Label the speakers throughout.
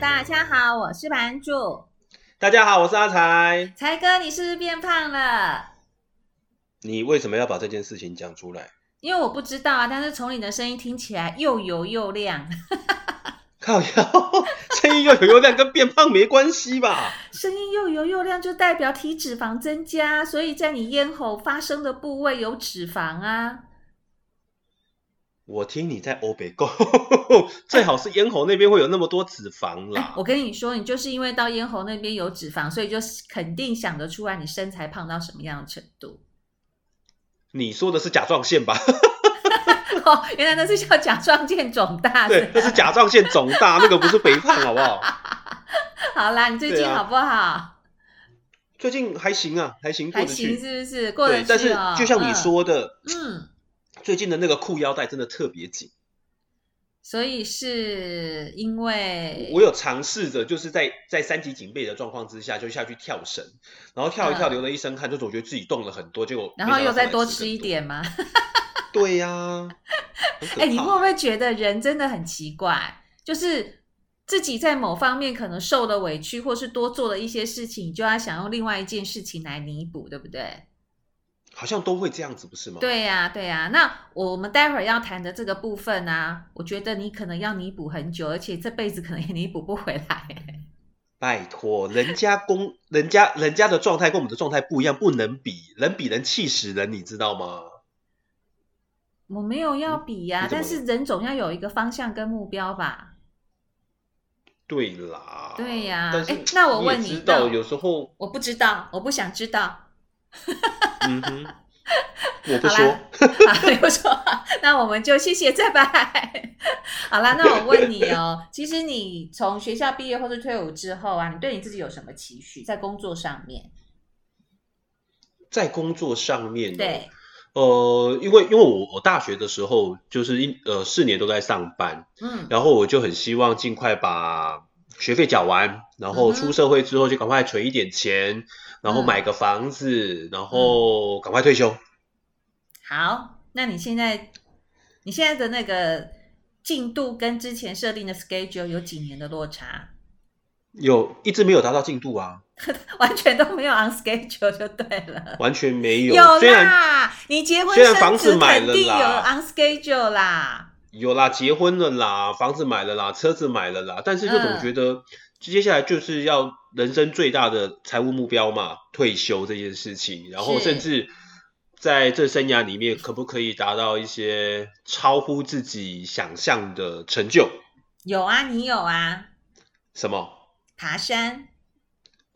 Speaker 1: 大家好，我是版主。
Speaker 2: 大家好，我是阿才。
Speaker 1: 才哥，你是不是变胖了？
Speaker 2: 你为什么要把这件事情讲出来？
Speaker 1: 因为我不知道啊，但是从你的声音听起来又油又亮。
Speaker 2: 靠腰，声音又油又亮，跟变胖没关系吧？
Speaker 1: 声音又油又亮，就代表体脂肪增加，所以在你咽喉发声的部位有脂肪啊。
Speaker 2: 我听你在欧北沟，最好是咽喉那边会有那么多脂肪啦。
Speaker 1: 我跟你说，你就是因为到咽喉那边有脂肪，所以就肯定想得出来你身材胖到什么样的程度。
Speaker 2: 你说的是甲状腺吧？
Speaker 1: 哦，原来那是叫甲状腺肿大。
Speaker 2: 对，那是甲状腺肿大，那个不是肥胖，好不好？
Speaker 1: 好啦，你最近好不好？啊、
Speaker 2: 最近还行啊，还行，过得去，
Speaker 1: 还行是不是？过得去、哦、
Speaker 2: 但是就像你说的，
Speaker 1: 嗯。嗯
Speaker 2: 最近的那个裤腰带真的特别紧，
Speaker 1: 所以是因为
Speaker 2: 我有尝试着，就是在在三级警备的状况之下，就下去跳绳，然后跳一跳流了一身汗，就是我觉得自己动了很多，结果
Speaker 1: 然后又再多吃一点吗？
Speaker 2: 对呀、啊，哎、
Speaker 1: 欸，你会不会觉得人真的很奇怪？就是自己在某方面可能受了委屈，或是多做了一些事情，就要想用另外一件事情来弥补，对不对？
Speaker 2: 好像都会这样子，不是吗？
Speaker 1: 对呀、啊，对呀、啊。那我们待会儿要谈的这个部分啊，我觉得你可能要弥补很久，而且这辈子可能也弥补不回来。
Speaker 2: 拜托，人家公，人家人家的状态跟我们的状态不一样，不能比，人比人气死人，你知道吗？
Speaker 1: 我没有要比呀、啊，但是人总要有一个方向跟目标吧。
Speaker 2: 对啦。
Speaker 1: 对呀、哎，那我问你，
Speaker 2: 知道有时候
Speaker 1: 我不知道，我不想知道。
Speaker 2: 嗯哼，我不说，
Speaker 1: 好，你不说，那我们就谢谢再拜。好啦，那我问你哦，其实你从学校毕业或是退伍之后啊，你对你自己有什么期许？在工作上面，
Speaker 2: 在工作上面、哦，
Speaker 1: 对，
Speaker 2: 呃，因为因为我我大学的时候就是一呃四年都在上班，嗯，然后我就很希望尽快把学费缴完，然后出社会之后就赶快存一点钱。嗯然后买个房子，嗯、然后赶快退休。
Speaker 1: 好，那你现在你现在的那个进度跟之前设定的 schedule 有几年的落差？
Speaker 2: 有，一直没有达到进度啊，
Speaker 1: 完全都没有 on schedule 就对了，
Speaker 2: 完全没有。
Speaker 1: 有啦，你结婚
Speaker 2: 虽然房子买了啦，
Speaker 1: 肯定有 on schedule 啦，
Speaker 2: 有啦，结婚了啦，房子买了啦，车子买了啦，但是就总觉得。嗯接下来就是要人生最大的财务目标嘛，退休这件事情，然后甚至在这生涯里面，可不可以达到一些超乎自己想象的成就？
Speaker 1: 有啊，你有啊？
Speaker 2: 什么？
Speaker 1: 爬山？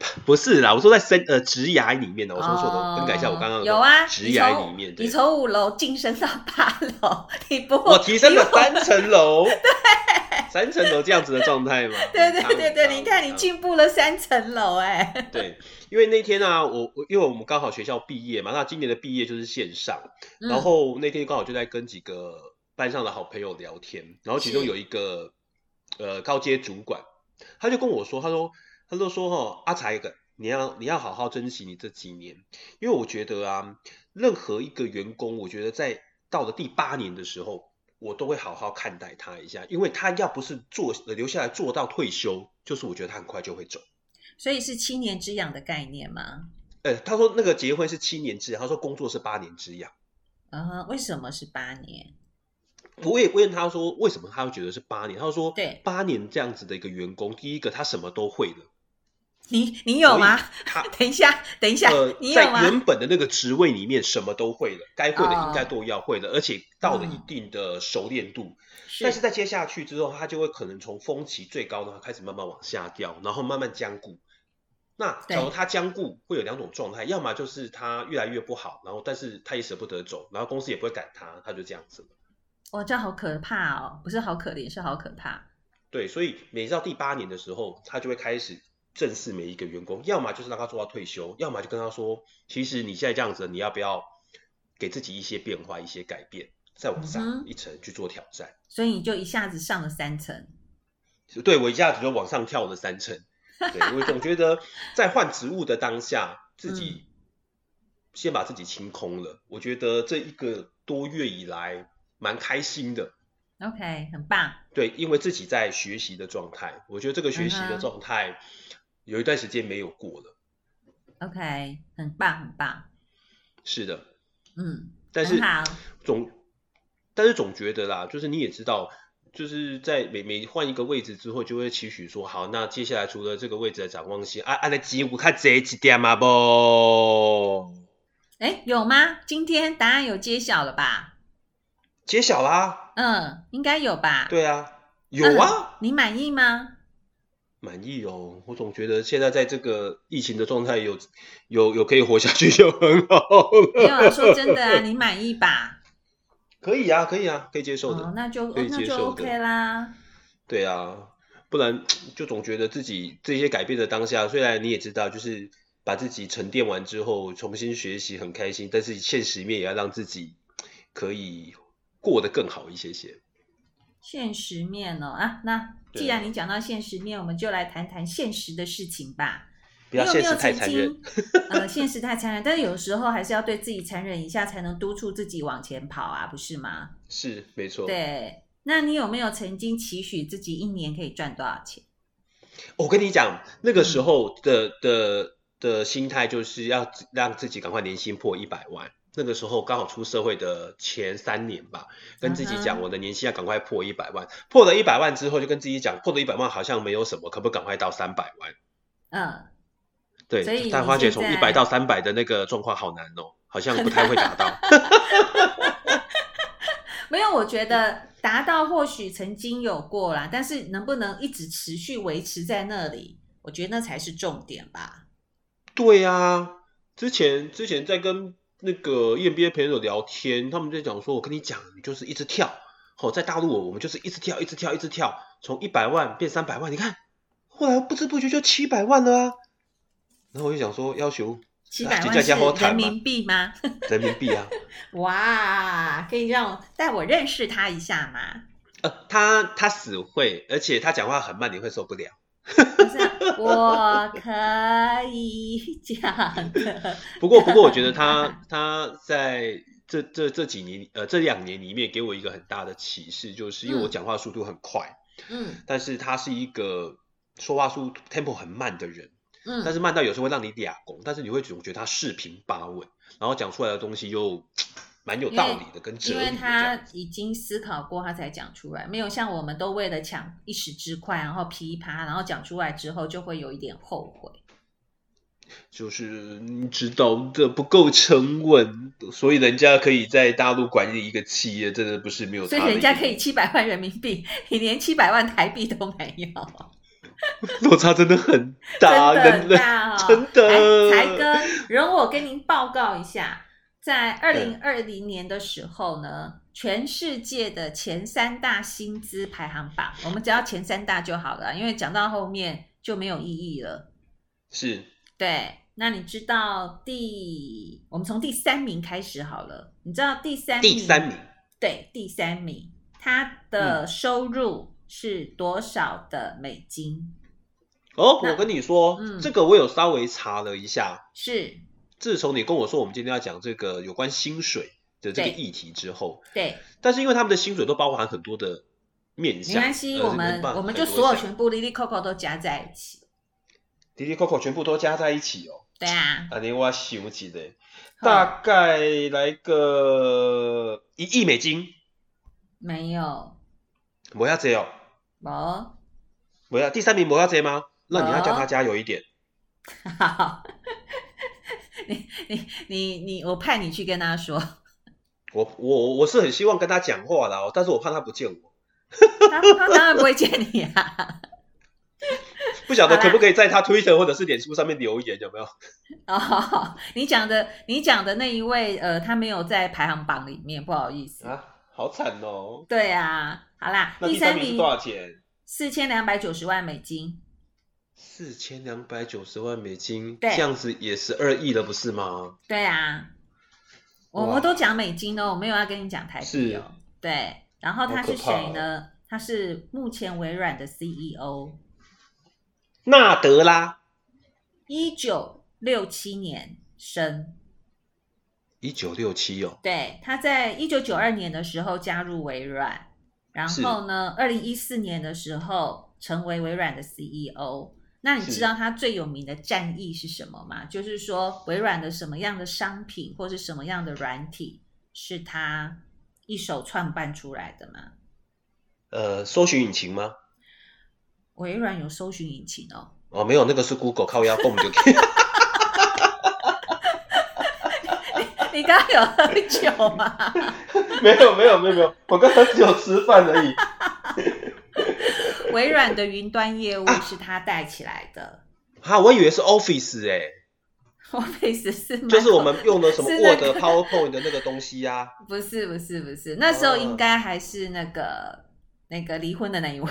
Speaker 2: 不是啦，我说在生呃职涯里面的，我说错的，更改一下我刚刚
Speaker 1: 有啊，
Speaker 2: 职涯里面，
Speaker 1: 你从五楼晋升到八楼，你不
Speaker 2: 我提升了三层楼，对。三层楼这样子的状态吗？
Speaker 1: 对对对对，你看你进步了三层楼哎。
Speaker 2: 对，因为那天啊，我我因为我们刚好学校毕业嘛，那今年的毕业就是线上，嗯、然后那天刚好就在跟几个班上的好朋友聊天，然后其中有一个呃高阶主管，他就跟我说，他说他就说哈阿财哥，你要你要好好珍惜你这几年，因为我觉得啊，任何一个员工，我觉得在到了第八年的时候。我都会好好看待他一下，因为他要不是做留下来做到退休，就是我觉得他很快就会走。
Speaker 1: 所以是七年之痒的概念吗？
Speaker 2: 呃，他说那个结婚是七年之痒，他说工作是八年之痒。
Speaker 1: 啊、uh-huh, 为什么是八年？
Speaker 2: 我也问他说为什么他会觉得是八年？他说
Speaker 1: 对，
Speaker 2: 八年这样子的一个员工，第一个他什么都会了。
Speaker 1: 你你有吗？他 等一下，等一下，
Speaker 2: 呃，
Speaker 1: 你有吗？
Speaker 2: 在原本的那个职位里面，什么都会了，该会的应该都要会了，哦，而且到了一定的熟练度。是，但是在接下去之后，他就会可能从峰期最高的话开始慢慢往下掉，然后慢慢僵固。那假如他僵固，会有两种状态，要么就是他越来越不好，然后但是他也舍不得走，然后公司也不会赶他，他就这样子了。
Speaker 1: 哇，这样好可怕哦！不是好可怜，是好可怕。
Speaker 2: 对，所以每到第八年的时候，他就会开始。正视每一个员工，要么就是让他做到退休，要么就跟他说，其实你现在这样子，你要不要给自己一些变化、一些改变，再往上一层去做挑战？嗯、
Speaker 1: 所以你就一下子上了三层。
Speaker 2: 对，我一下子就往上跳了三层。对，我总觉得 在换职务的当下，自己先把自己清空了。我觉得这一个多月以来蛮开心的。
Speaker 1: OK，很棒。
Speaker 2: 对，因为自己在学习的状态，我觉得这个学习的状态有一段时间没有过了。
Speaker 1: OK，很棒，很棒。
Speaker 2: 是的，
Speaker 1: 嗯，
Speaker 2: 但是
Speaker 1: 好
Speaker 2: 总，但是总觉得啦，就是你也知道，就是在每每换一个位置之后，就会期许说，好，那接下来除了这个位置的展望性，啊啊，那机会看这几点嘛不？
Speaker 1: 哎，有吗？今天答案有揭晓了吧？
Speaker 2: 揭晓啦。
Speaker 1: 嗯，应该有吧？
Speaker 2: 对啊，有啊。
Speaker 1: 嗯，你满意吗？
Speaker 2: 满意哦，我总觉得现在在这个疫情的状态，有有有可以活下去就很好了。
Speaker 1: 没有啊，说真的啊，你满意吧？
Speaker 2: 可以啊，可以啊，可以接受的。
Speaker 1: 哦，那就
Speaker 2: 可以接受的，
Speaker 1: 那就 OK 啦。
Speaker 2: 对啊，不然就总觉得自己这些改变的当下，虽然你也知道，就是把自己沉淀完之后重新学习很开心，但是现实面也要让自己可以过得更好一些些。
Speaker 1: 现实面哦啊，那既然你讲到现实面，我们就来谈谈现实的事情吧。
Speaker 2: 不要现实太残忍。
Speaker 1: 呃，现实太残忍，但是有时候还是要对自己残忍一下，才能督促自己往前跑啊，不是吗？
Speaker 2: 是，没错。
Speaker 1: 对，那你有没有曾经期许自己一年可以赚多少钱？
Speaker 2: 我跟你讲，那个时候的、嗯、的的心态就是要让自己赶快年薪破一百万。那个时候刚好出社会的前三年吧，跟自己讲我的年薪要赶快破一百万，破了一百万之后就跟自己讲，破了一百万好像没有什么，可不可以赶快到三百万？
Speaker 1: 嗯，
Speaker 2: 对，
Speaker 1: 所以
Speaker 2: 但花姐从一百到三百的那个状况好难哦，好像不太会达到。
Speaker 1: 没有，我觉得达到或许曾经有过啦，但是能不能一直持续维持在那里，我觉得那才是重点吧。
Speaker 2: 对啊，之前之前在跟。那个 EMBA 朋友聊天，他们就讲说：“我跟你讲，你就是一直跳，好，在大陆我们就是一直跳，一直跳，一直跳，从一百万变三百万，你看，后来不知不觉就七百万了啊。”然后我就想说，要求
Speaker 1: 七百万是人民币吗？
Speaker 2: 人民币啊！
Speaker 1: 哇，可以让我带我认识他一下吗？
Speaker 2: 呃，他他死会，而且他讲话很慢，你会受不了。
Speaker 1: 不是，我可以讲的。
Speaker 2: 不过，不过，我觉得他他在这这这几年，呃，这两年里面给我一个很大的启示，就是因为我讲话速度很快，
Speaker 1: 嗯，
Speaker 2: 但是他是一个说话速度 tempo 很慢的人，
Speaker 1: 嗯，
Speaker 2: 但是慢到有时候会让你俩拱，但是你会总觉得他四平八稳，然后讲出来的东西又。蛮有道理的，跟哲理，
Speaker 1: 因为他已经思考过，他才讲出来，没有像我们都为了抢一时之快，然后噼啪，然后讲出来之后就会有一点后悔。
Speaker 2: 就是你知道这不够沉稳，所以人家可以在大陆管理一个企业，真的不是没有。
Speaker 1: 所以人家可以七百万人民币，你连七百万台币都没有，
Speaker 2: 落差真的很大，
Speaker 1: 真的很大，哦，
Speaker 2: 真的。
Speaker 1: 才哥，容我跟您报告一下。在二零二零年的时候呢，全世界的前三大薪资排行榜，我们只要前三大就好了，因为讲到后面就没有意义了。
Speaker 2: 是，
Speaker 1: 对。那你知道第，我们从第三名开始好了。你知道第三名？第
Speaker 2: 三名，
Speaker 1: 对，第三名，他的收入是多少的美金？
Speaker 2: 嗯、哦，我跟你说，嗯，这个我有稍微查了一下，
Speaker 1: 是。
Speaker 2: 自从你跟我说我们今天要讲这个有关薪水的这个议题之后，
Speaker 1: 对，
Speaker 2: 但是因为他们的薪水都包含很多的面向，
Speaker 1: 没关系，我们我们就所有全部的 ecoco 都加在一起
Speaker 2: ，dcoco 全部都加在一起哦。
Speaker 1: 对啊，
Speaker 2: 啊，你我想起的，大概来个一亿美金，
Speaker 1: 没有，
Speaker 2: 没要这哦，
Speaker 1: 没，
Speaker 2: 没要第三名没要这吗？那你要叫他加油一点。
Speaker 1: 好。你你你你，我派你去跟他说。
Speaker 2: 我我我是很希望跟他讲话的哦，但是我怕他不见我。
Speaker 1: 他他当然不会见你啊。
Speaker 2: 不晓得可不可以在他 Twitter 或者是脸书上面留言，有没有？
Speaker 1: 哦，你讲的你讲的那一位，呃，他没有在排行榜里面，不好意思
Speaker 2: 啊，好惨哦。
Speaker 1: 对啊，好啦，
Speaker 2: 那第三名是多少钱？
Speaker 1: 四千两百九十万美金。
Speaker 2: 四千两百九十万美金，
Speaker 1: 对，
Speaker 2: 这样子也是二亿了，不是吗？
Speaker 1: 对啊，我们都讲美金哦，我没有要跟你讲台币哦。对，然后他是谁呢？哦、他是目前微软的 CEO，
Speaker 2: 纳德拉，
Speaker 1: 一九六七年生，
Speaker 2: 一九六七哦。
Speaker 1: 对，他在一九九二年的时候加入微软。然后呢，二零一四年的时候成为微软的 CEO。那你知道他最有名的战役是什么吗？就是说微软的什么样的商品或是什么样的软体是他一手创办出来的吗？
Speaker 2: 呃，搜寻引擎吗？
Speaker 1: 微软有搜寻引擎哦。
Speaker 2: 哦，没有，那个是 Google 靠压泵就可以。
Speaker 1: 你你刚刚有喝酒吗？
Speaker 2: 没有，没有，没有，没有，我刚刚只有吃饭而已。
Speaker 1: 微软的云端业务是他带起来的。
Speaker 2: 哈、啊，我以为是 Office 哎、欸。
Speaker 1: Office 是
Speaker 2: 就是我们用的什么 Word、那个、PowerPoint 的那个东西呀、啊？
Speaker 1: 不是，不是，不是，那时候应该还是那个、啊、那个离婚的那一位。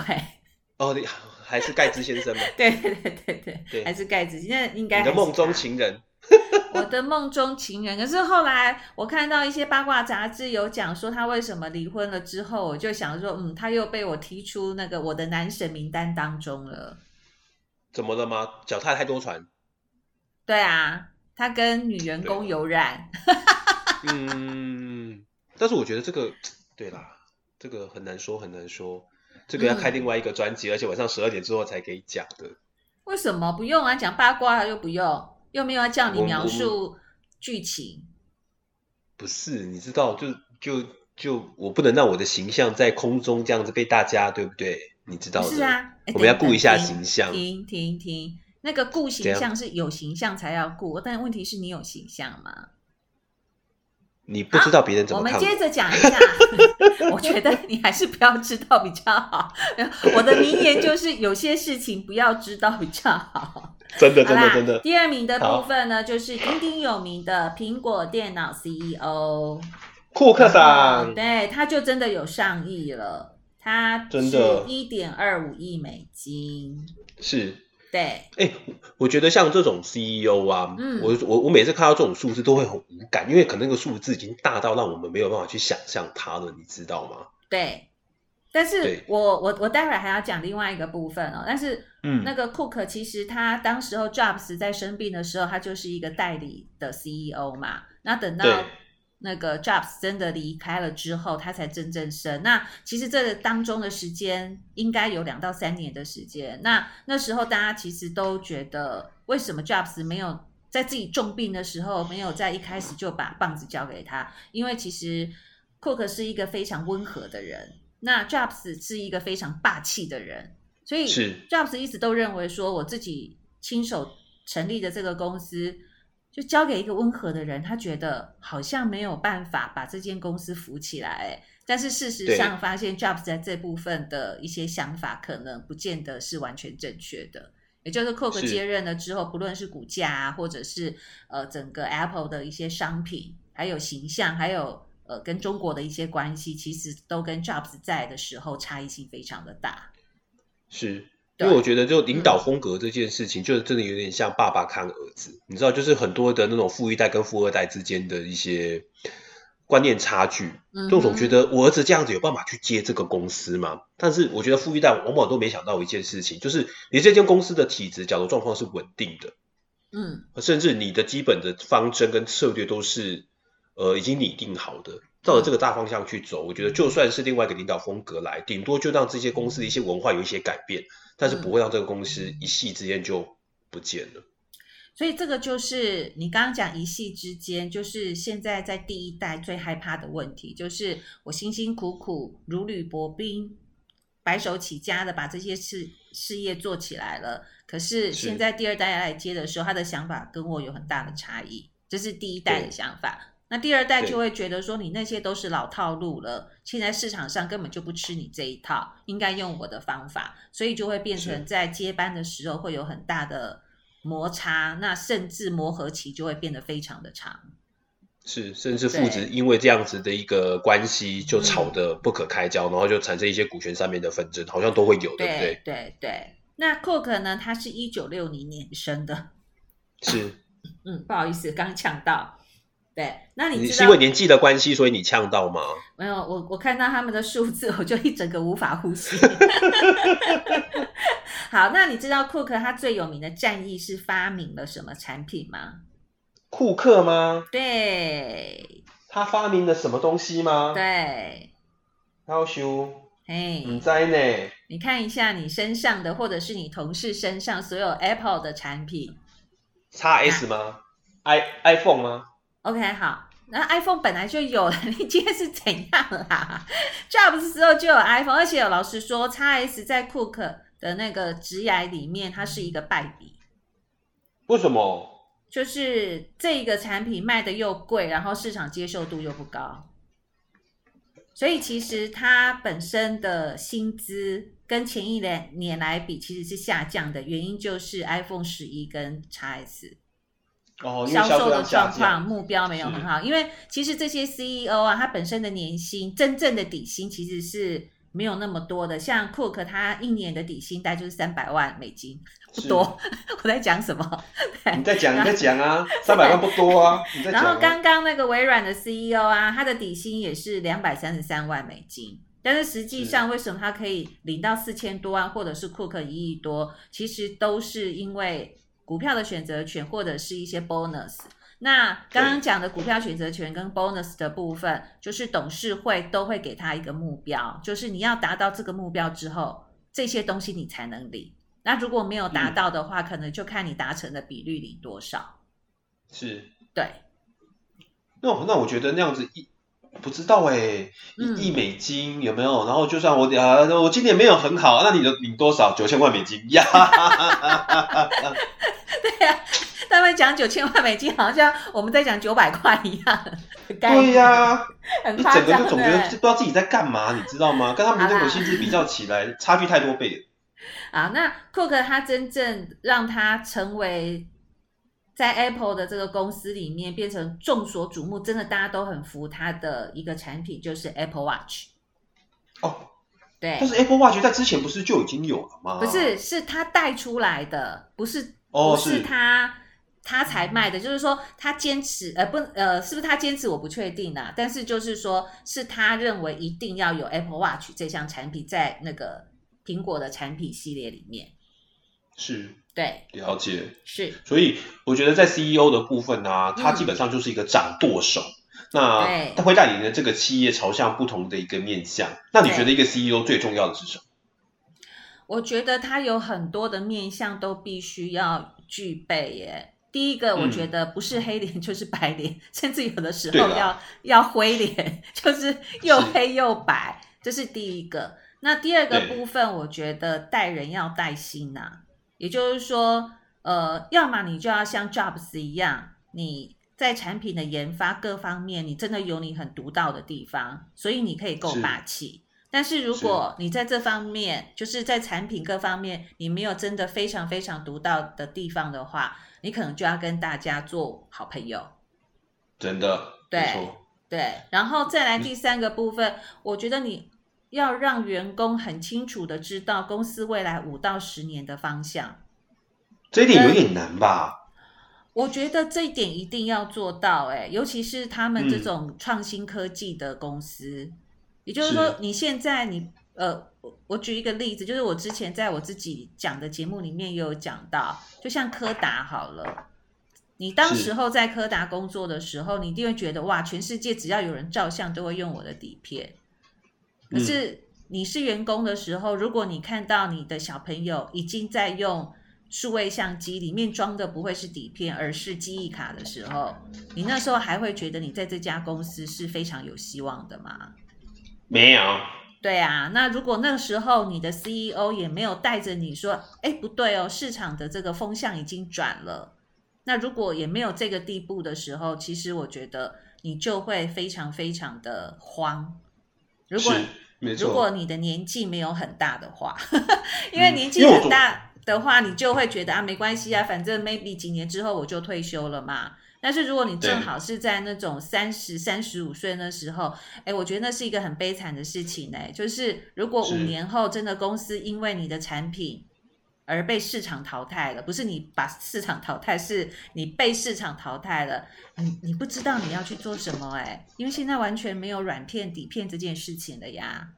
Speaker 2: 哦，你还是盖茨先生吗？
Speaker 1: 对对对对对，对还是盖茨。现在应该
Speaker 2: 你的梦中情人。
Speaker 1: 我的梦中情人，可是后来我看到一些八卦杂志有讲说他为什么离婚了之后，我就想说，嗯，他又被我踢出那个我的男神名单当中了。
Speaker 2: 怎么了吗？脚踏太多船。
Speaker 1: 对啊，他跟女员工有染。
Speaker 2: 嗯，但是我觉得这个，对啦，这个很难说，很难说。这个要开另外一个专辑，嗯，而且晚上十二点之后才可以讲的。
Speaker 1: 为什么不用啊？讲八卦又不用。又没有要叫你描述剧情，
Speaker 2: 不是？你知道，就就就我不能让我的形象在空中这样子被大家，对不对？你知道的。是啊，我们要顾一下形象。
Speaker 1: 停停停，那个顾形象是有形象才要顾，但问题是你有形象吗？
Speaker 2: 你不知道别人怎么看。
Speaker 1: 我们接着讲一下，我觉得你还是不要知道比较好。我的名言就是：有些事情不要知道比较好。
Speaker 2: 真的，真的，真的。
Speaker 1: 第二名的部分呢，就是鼎鼎有名的苹果电脑 CEO
Speaker 2: 库克桑。
Speaker 1: 对，他就真的有上亿了，他真的一点二五亿美金。
Speaker 2: 是，
Speaker 1: 对。
Speaker 2: 哎、欸，我觉得像这种 CEO 啊，嗯、我我我每次看到这种数字都会很无感，因为可能那个数字已经大到让我们没有办法去想象它了，你知道吗？
Speaker 1: 对。但是我我我待会儿还要讲另外一个部分哦。但是，嗯，那个 Cook 其实他当时候 Jobs 在生病的时候，他就是一个代理的 CEO 嘛。那等到那个 Jobs 真的离开了之后，他才真正升。那其实这当中的时间应该有两到三年的时间。那那时候大家其实都觉得，为什么 Jobs 没有在自己重病的时候，没有在一开始就把棒子交给他？因为其实 Cook 是一个非常温和的人。那 Jobs 是一个非常霸气的人，所以 Jobs 一直都认为说，我自己亲手成立的这个公司，就交给一个温和的人，他觉得好像没有办法把这间公司扶起来。但是事实上，发现 Jobs 在这部分的一些想法，可能不见得是完全正确的。也就是 Cook 接任了之后，不论是股价啊，或者是呃整个 Apple 的一些商品，还有形象，还有。呃，跟中国的一些关系，其实都跟 Jobs 在的时候差异性非常的大。
Speaker 2: 是，因为我觉得就领导风格这件事情，就真的有点像爸爸看儿子，嗯。你知道，就是很多的那种富一代跟富二代之间的一些观念差距。嗯，就总觉得我儿子这样子有办法去接这个公司吗？但是我觉得富一代往往都没想到一件事情，就是你这间公司的体质、角度状况是稳定的。嗯，甚至你的基本的方针跟策略都是。呃，已经拟定好的，照着这个大方向去走，我觉得就算是另外一个领导风格来，顶多就让这些公司的一些文化有一些改变，但是不会让这个公司一夕之间就不见了。
Speaker 1: 所以这个就是你刚刚讲一系之间，就是现在在第一代最害怕的问题，就是我辛辛苦苦如履薄冰、白手起家的把这些事事业做起来了，可是现在第二代来接的时候，他的想法跟我有很大的差异，这是第一代的想法。那第二代就会觉得说，你那些都是老套路了，现在市场上根本就不吃你这一套，应该用我的方法，所以就会变成在接班的时候会有很大的摩擦，那甚至磨合期就会变得非常的长。
Speaker 2: 是，甚至父子因为这样子的一个关系就吵得不可开交，嗯，然后就产生一些股权上面的纷争，好像都会有，对不对？
Speaker 1: 对对。那 Cook 呢？他是一九六零年生的。
Speaker 2: 是。
Speaker 1: 嗯，不好意思，刚呛到。对，那你
Speaker 2: 你是因为年纪的关系，所以你呛到吗？
Speaker 1: 没有，我我看到他们的数字，我就一整个无法呼吸。好，那你知道库克他最有名的战役是发明了什么产品吗？
Speaker 2: 库克吗？
Speaker 1: 对，
Speaker 2: 他发明了什么东西吗？
Speaker 1: 对，
Speaker 2: 要修。
Speaker 1: 哎，
Speaker 2: 你在呢？
Speaker 1: 你看一下你身上的，或者是你同事身上所有 Apple 的产品
Speaker 2: ，XS 吗？i iPhone 吗
Speaker 1: ？OK，好。那 iPhone 本来就有了，你今天是怎样啦？Jobs 之后就有 iPhone，而且有老师说，XS 在 Cook 的那个职涯里面，它是一个败笔。
Speaker 2: 为什么？
Speaker 1: 就是这个产品卖的又贵，然后市场接受度又不高，所以其实它本身的薪资跟前一年年来比其实是下降的，原因就是 iPhone 十一跟 XS。
Speaker 2: 哦，
Speaker 1: 销售的状况目标没有很好，因为其实这些 CEO 啊，他本身的年薪真正的底薪其实是没有那么多的。像 Cook 他一年的底薪大概就是三百万美金，不多。我在讲什么？
Speaker 2: 你在讲，你在讲啊，三百万不多啊。
Speaker 1: 然后刚刚那个微软的 CEO 啊，他的底薪也是两百三十三万美金，但是实际上为什么他可以领到四千多万，或者是 Cook 一亿多，其实都是因为。股票的选择权或者是一些 bonus，那刚刚讲的股票选择权跟 bonus 的部分，就是董事会都会给他一个目标，就是你要达到这个目标之后，这些东西你才能领。那如果没有达到的话，嗯、可能就看你达成的比率领多少。
Speaker 2: 是，
Speaker 1: 对。
Speaker 2: 那那我觉得那样子一不知道哎、欸，一亿美金有没有？然后就算我啊，我今年没有很好，那你的领多少？九千万美金呀。
Speaker 1: 对呀、啊，他们讲九千万美金，好像我们在讲九百块一样。
Speaker 2: 对呀、你整个就总觉得不知道自己在干嘛，你知道吗？跟他们那种薪资比较起来，差距太多倍了。
Speaker 1: 啊，那 Cook 他真正让他成为在 Apple 的这个公司里面变成众所瞩目，真的大家都很服他的一个产品，就是 Apple Watch。
Speaker 2: 哦。
Speaker 1: 对，
Speaker 2: 但是 Apple Watch 在之前不是就已经有了吗？
Speaker 1: 不是，是他带出来的，不是，不是他、他才卖的。就是说，他坚持，呃，不，呃，是不是他坚持？我不确定啊。但是就是说，是他认为一定要有 Apple Watch 这项产品在那个苹果的产品系列里面。
Speaker 2: 是，
Speaker 1: 对，
Speaker 2: 了解，
Speaker 1: 是。
Speaker 2: 所以我觉得在 CEO 的部分呢、啊，他基本上就是一个掌舵手。嗯那他会带领的这个企业朝向不同的一个面向。那你觉得一个 CEO 最重要的是什么？
Speaker 1: 我觉得他有很多的面向都必须要具备耶。第一个，我觉得不是黑脸就是白脸，嗯、甚至有的时候要要灰脸，就是又黑又白，这是第一个。那第二个部分，我觉得带人要带心呐、啊，也就是说，呃，要么你就要像 Jobs 一样，你。在产品的研发各方面，你真的有你很独到的地方，所以你可以够霸气。但是如果你在这方面，就是在产品各方面，你没有真的非常非常独到的地方的话，你可能就要跟大家做好朋友。
Speaker 2: 真的，
Speaker 1: 对对。然后再来第三个部分，我觉得你要让员工很清楚的知道公司未来五到十年的方向。
Speaker 2: 这一点有点难吧？
Speaker 1: 我觉得这一点一定要做到，欸，哎，尤其是他们这种创新科技的公司。嗯、也就是说，你现在你呃，我举一个例子，就是我之前在我自己讲的节目里面也有讲到，就像柯达好了，你当时候在柯达工作的时候，你一定会觉得哇，全世界只要有人照相都会用我的底片。可是你是员工的时候，如果你看到你的小朋友已经在用。数位相机里面装的不会是底片，而是记忆卡的时候，你那时候还会觉得你在这家公司是非常有希望的吗？
Speaker 2: 没有。
Speaker 1: 对啊，那如果那个时候你的 CEO 也没有带着你说，哎，不对哦，市场的这个风向已经转了。那如果也没有这个地步的时候，其实我觉得你就会非常非常的慌。如果如果你的年纪没有很大的话，因为年纪很大。嗯的话，你就会觉得啊，没关系啊，反正 maybe 几年之后我就退休了嘛。但是如果你正好是在那种三十三十五岁那时候，哎，我觉得那是一个很悲惨的事情呢。就是如果五年后真的公司因为你的产品而被市场淘汰了，不是你把市场淘汰，是你被市场淘汰了，你你不知道你要去做什么诶，因为现在完全没有软片底片这件事情了呀。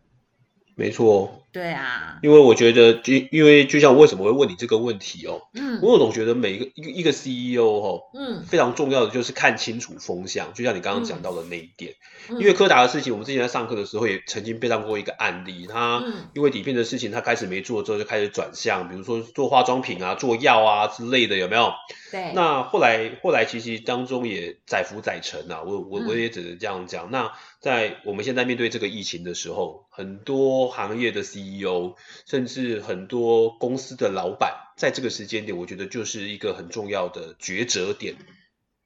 Speaker 2: 没错，
Speaker 1: 对啊，
Speaker 2: 因为我觉得，就因为就像我为什么会问你这个问题哦，
Speaker 1: 嗯，
Speaker 2: 我总觉得每一个一个一个 CEO 哦，
Speaker 1: 嗯，
Speaker 2: 非常重要的就是看清楚风向，就像你刚刚讲到的那一点。
Speaker 1: 嗯、
Speaker 2: 因为柯达的事情，我们之前在上课的时候也曾经背上过一个案例，他因为底片的事情，他开始没做之后就开始转向，比如说做化妆品啊、做药啊之类的，有没有？
Speaker 1: 对。
Speaker 2: 那后来后来其实当中也载浮载沉啊，我我我也只能这样讲。嗯、那在我们现在面对这个疫情的时候，很多行业的 CEO，甚至很多公司的老板，在这个时间点，我觉得就是一个很重要的抉择点。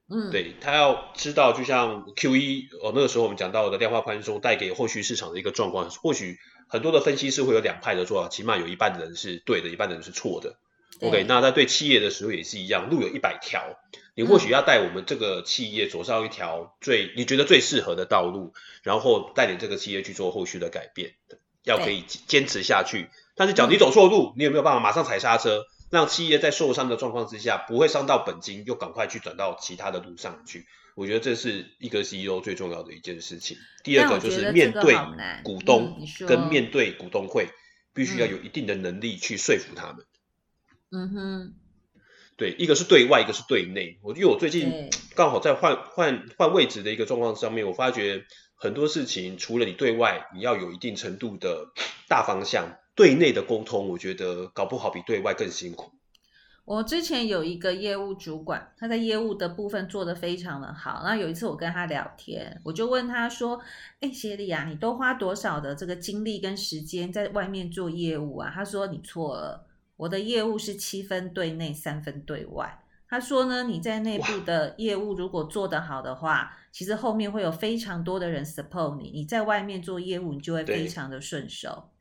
Speaker 1: 嗯，
Speaker 2: 对，他要知道，就像 Q1 哦，那个时候我们讲到的量化宽松带给后续市场的一个状况，或许很多的分析师会有两派的做法，起码有一半的人是对的，一半的人是错的。OK，那在对企业的时候也是一样，路有一百条，你或许要带我们这个企业走上一条最、嗯、你觉得最适合的道路，然后带领这个企业去做后续的改变，要可以坚持下去。但是，假如你走错路，你有没有办法马上踩刹车？让企业在受伤的状况之下不会伤到本金，又赶快去转到其他的路上去。我觉得这是一个 CEO 最重要的一件事情。第二个就是面对股东跟面对股东会，必须要有一定的能力去说服他们。
Speaker 1: 嗯哼，
Speaker 2: 对，一个是对外，一个是对内。我因为我最近刚好在换换换位置的一个状况上面，我发觉很多事情除了你对外，你要有一定程度的大方向。对内的沟通，我觉得搞不好比对外更辛苦。
Speaker 1: 我之前有一个业务主管，他在业务的部分做得非常的好。然后有一次我跟他聊天，我就问他说：“哎，协理啊，你都花多少的这个精力跟时间在外面做业务啊？”他说：“你错了，我的业务是七分对内，三分对外。”他说呢：“你在内部的业务如果做得好的话，其实后面会有非常多的人 support 你，你在外面做业务，你就会非常的顺手。”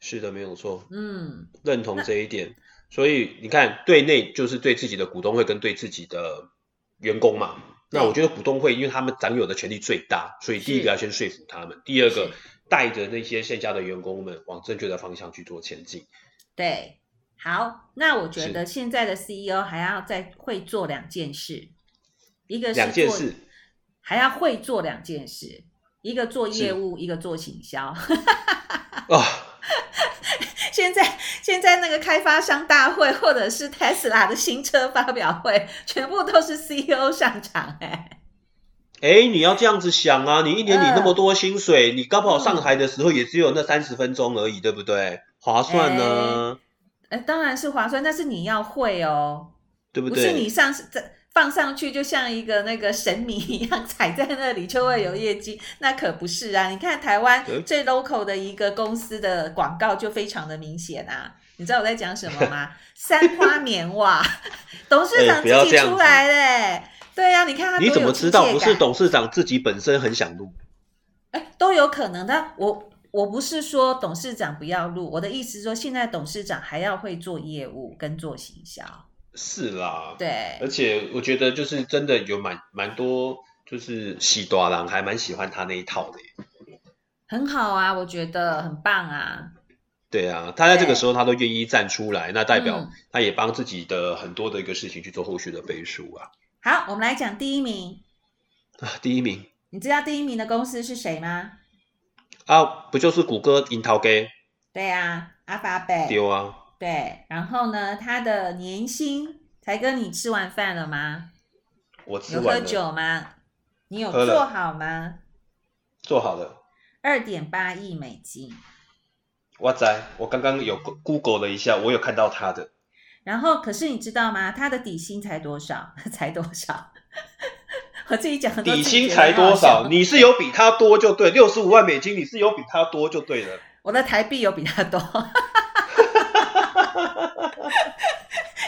Speaker 2: 是的，没有错。
Speaker 1: 嗯，
Speaker 2: 认同这一点。所以你看，对内就是对自己的股东会跟对自己的员工嘛。那我觉得股东会，因为他们掌有的权力最大，所以第一个要先说服他们。第二个，带着那些线下的员工们往正确的方向去做前进。
Speaker 1: 对，好，那我觉得现在的 CEO 还要再会做两件事，一个是做
Speaker 2: 两件事，
Speaker 1: 还要会做两件事，一个做业务，一个做行销。
Speaker 2: 哦。
Speaker 1: 现在现在那个开发商大会，或者是 Tesla 的新车发表会，全部都是 CEO 上场哎。
Speaker 2: 哎，你要这样子想啊，你一年你那么多薪水，呃、你刚好上台的时候也只有那三十分钟而已，对不对？划算呢？
Speaker 1: 哎，当然是划算，但是你要会哦，
Speaker 2: 对不对？
Speaker 1: 不是你上这。放上去就像一个那个神明一样踩在那里就会有业绩，那可不是啊！你看台湾最 local 的一个公司的广告就非常的明显啊！你知道我在讲什么吗？三花棉袜，董事长自己出来的、欸，对呀、啊，你看他。
Speaker 2: 你怎么知道不是董事长自己本身很想录？
Speaker 1: 哎，都有可能。的我我不是说董事长不要录，我的意思是说，现在董事长还要会做业务跟做行销。
Speaker 2: 是啦，
Speaker 1: 对，
Speaker 2: 而且我觉得就是真的有蛮蛮多，就是喜多郎还蛮喜欢他那一套的耶，
Speaker 1: 很好啊，我觉得很棒啊。
Speaker 2: 对啊，他在这个时候他都愿意站出来，那代表他也帮自己的很多的一个事情去做后续的背书啊。
Speaker 1: 好，我们来讲第一名
Speaker 2: 啊，第一名，
Speaker 1: 你知道第一名的公司是谁吗？
Speaker 2: 啊，不就是谷歌樱桃鸡？
Speaker 1: 对啊，阿法贝。
Speaker 2: 丢啊。
Speaker 1: 对，然后呢，他的年薪才跟你吃完饭了吗？
Speaker 2: 我吃完了。
Speaker 1: 有喝酒吗？你有做好吗？
Speaker 2: 做好了。
Speaker 1: 二点八亿美金。
Speaker 2: 哇塞，我刚刚有 Google 了一下，我有看到他的。
Speaker 1: 然后，可是你知道吗？他的底薪才多少？才多少？我自己讲的
Speaker 2: 底薪才多少？你是有比他多就对，六十五万美金，你是有比他多就对了。
Speaker 1: 我的台币有比他多。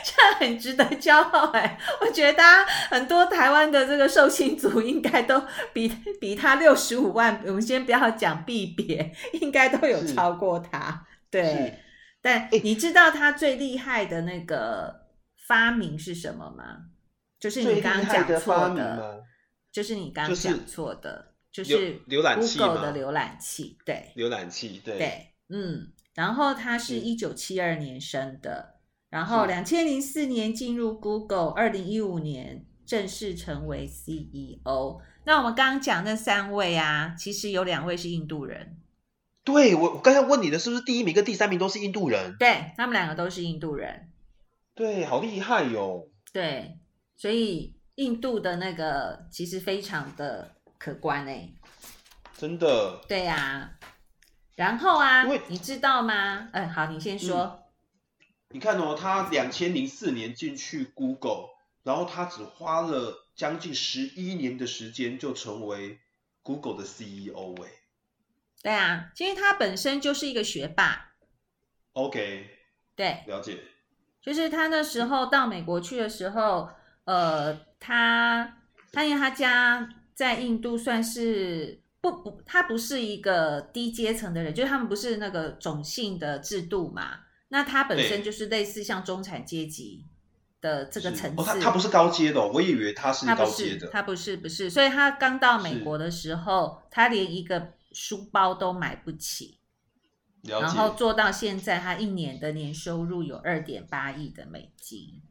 Speaker 1: 这很值得骄傲哎！我觉得大家很多台湾的这个受薪族应该都比比他六十五万，我们先不要讲币别，应该都有超过他。对，但你知道他最厉害的那个发明是什么吗？就是你刚刚讲错的，就是你刚刚讲错的，就是浏览器 Google 的浏览器，对，
Speaker 2: 浏览器，对，
Speaker 1: 对，嗯，然后他是一九七二年生的。然后，两千零四年进入 Google，二零一五年正式成为 CEO。那我们刚刚讲那三位啊，其实有两位是印度人。
Speaker 2: 对，我我刚才问你的是不是第一名跟第三名都是印度人？
Speaker 1: 对，他们两个都是印度人。
Speaker 2: 对，好厉害哟、哦。
Speaker 1: 对，所以印度的那个其实非常的可观哎。
Speaker 2: 真的。
Speaker 1: 对呀、啊。然后啊，你知道吗？嗯，好，你先说。
Speaker 2: 嗯、你看哦，他两千零四年进去 Google，然后他只花了将近十一年的时间就成为 Google 的 CEO 哎。
Speaker 1: 对啊，其实他本身就是一个学霸。
Speaker 2: OK。
Speaker 1: 对，
Speaker 2: 了解。
Speaker 1: 就是他那时候到美国去的时候，呃，他他因为他家在印度算是不不，他不是一个低阶层的人，就是他们不是那个种姓的制度嘛。那他本身就是类似像中产阶级的这个层次。
Speaker 2: 哦，他他不是高阶的哦，我以为他是高阶的。
Speaker 1: 他不是，他不是，不是。所以他刚到美国的时候，他连一个。书包都买不起，然后做到现在，他一年的年收入有二点八亿的美金。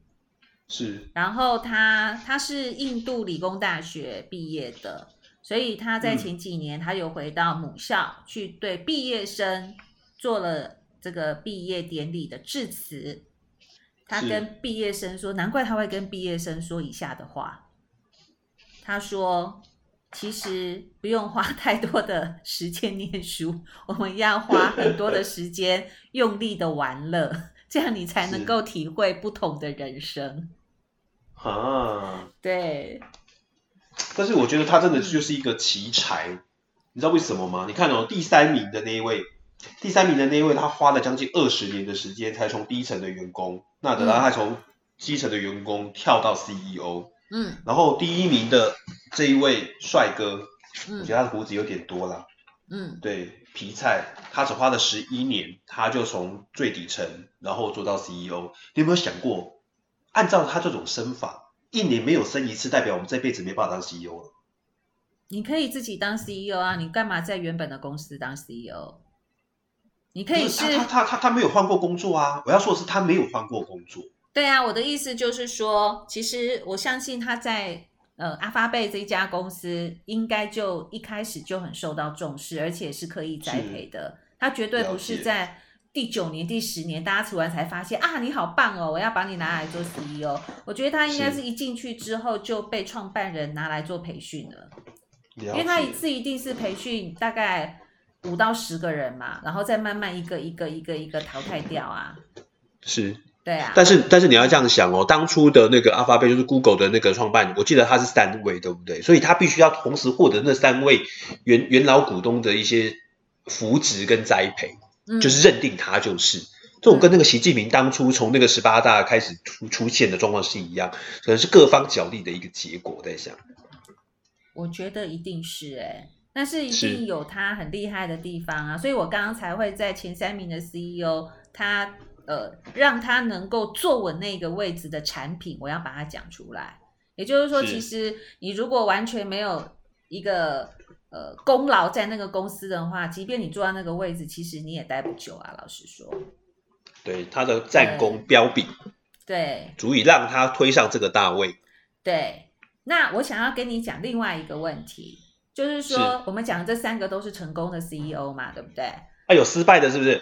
Speaker 2: 是，
Speaker 1: 然后他他是印度理工大学毕业的，所以他在前几年他有回到母校去对毕业生做了这个毕业典礼的致辞。他跟毕业生说，难怪他会跟毕业生说以下的话，他说。其实不用花太多的时间念书，我们要花很多的时间用力的玩乐，这样你才能够体会不同的人生。
Speaker 2: 啊，
Speaker 1: 对。
Speaker 2: 但是我觉得他真的就是一个奇才，嗯，你知道为什么吗？你看哦，第三名的那一位，第三名的那一位，他花了将近二十年的时间才从低层的员工，那等到他从基层的员工跳到 CEO。
Speaker 1: 嗯，
Speaker 2: 然后第一名的这一位帅哥，嗯，我觉得他的胡子有点多了，
Speaker 1: 嗯，
Speaker 2: 对，皮菜，他只花了十一年，他就从最底层，然后做到 CEO。你有没有想过，按照他这种升法，一年没有升一次，代表我们这辈子没办法当 CEO 了？
Speaker 1: 你可以自己当 CEO 啊，你干嘛在原本的公司当 CEO？你可以是，
Speaker 2: 他他他他他没有换过工作啊，我要说的是他没有换过工作。
Speaker 1: 对啊，我的意思就是说，其实我相信他在呃阿发贝这一家公司，应该就一开始就很受到重视，而且是可以栽培的。他绝对不是在第九年、第十年大家吃完才发现啊，你好棒哦，我要把你拿来做 CEO。我觉得他应该是一进去之后就被创办人拿来做培训了，了，因为他一次一定是培训大概五到十个人嘛，然后再慢慢一个一个一个一个淘汰掉啊。
Speaker 2: 是。
Speaker 1: 对啊，
Speaker 2: 但是但是你要这样想哦，当初的那个阿发贝就是 Google 的那个创办，我记得他是三位，对不对？所以他必须要同时获得那三位元元老股东的一些扶植跟栽培，嗯，就是认定他就是这种跟那个习近平当初从那个十八大开始出出现的状况是一样，可能是各方角力的一个结果。在想，
Speaker 1: 我觉得一定是哎、欸，但是一定有他很厉害的地方啊，所以我刚刚才会在前三名的 CEO 他。呃，让他能够坐稳那个位置的产品，我要把它讲出来。也就是说，其实你如果完全没有一个呃功劳在那个公司的话，即便你坐在那个位置，其实你也待不久啊。老实说，
Speaker 2: 对他的战功彪炳，
Speaker 1: 对，
Speaker 2: 足以让他推上这个大位。
Speaker 1: 对，那我想要跟你讲另外一个问题，就是说，是我们讲的这三个都是成功的 CEO 嘛，对不对？
Speaker 2: 啊，有失败的，是不是？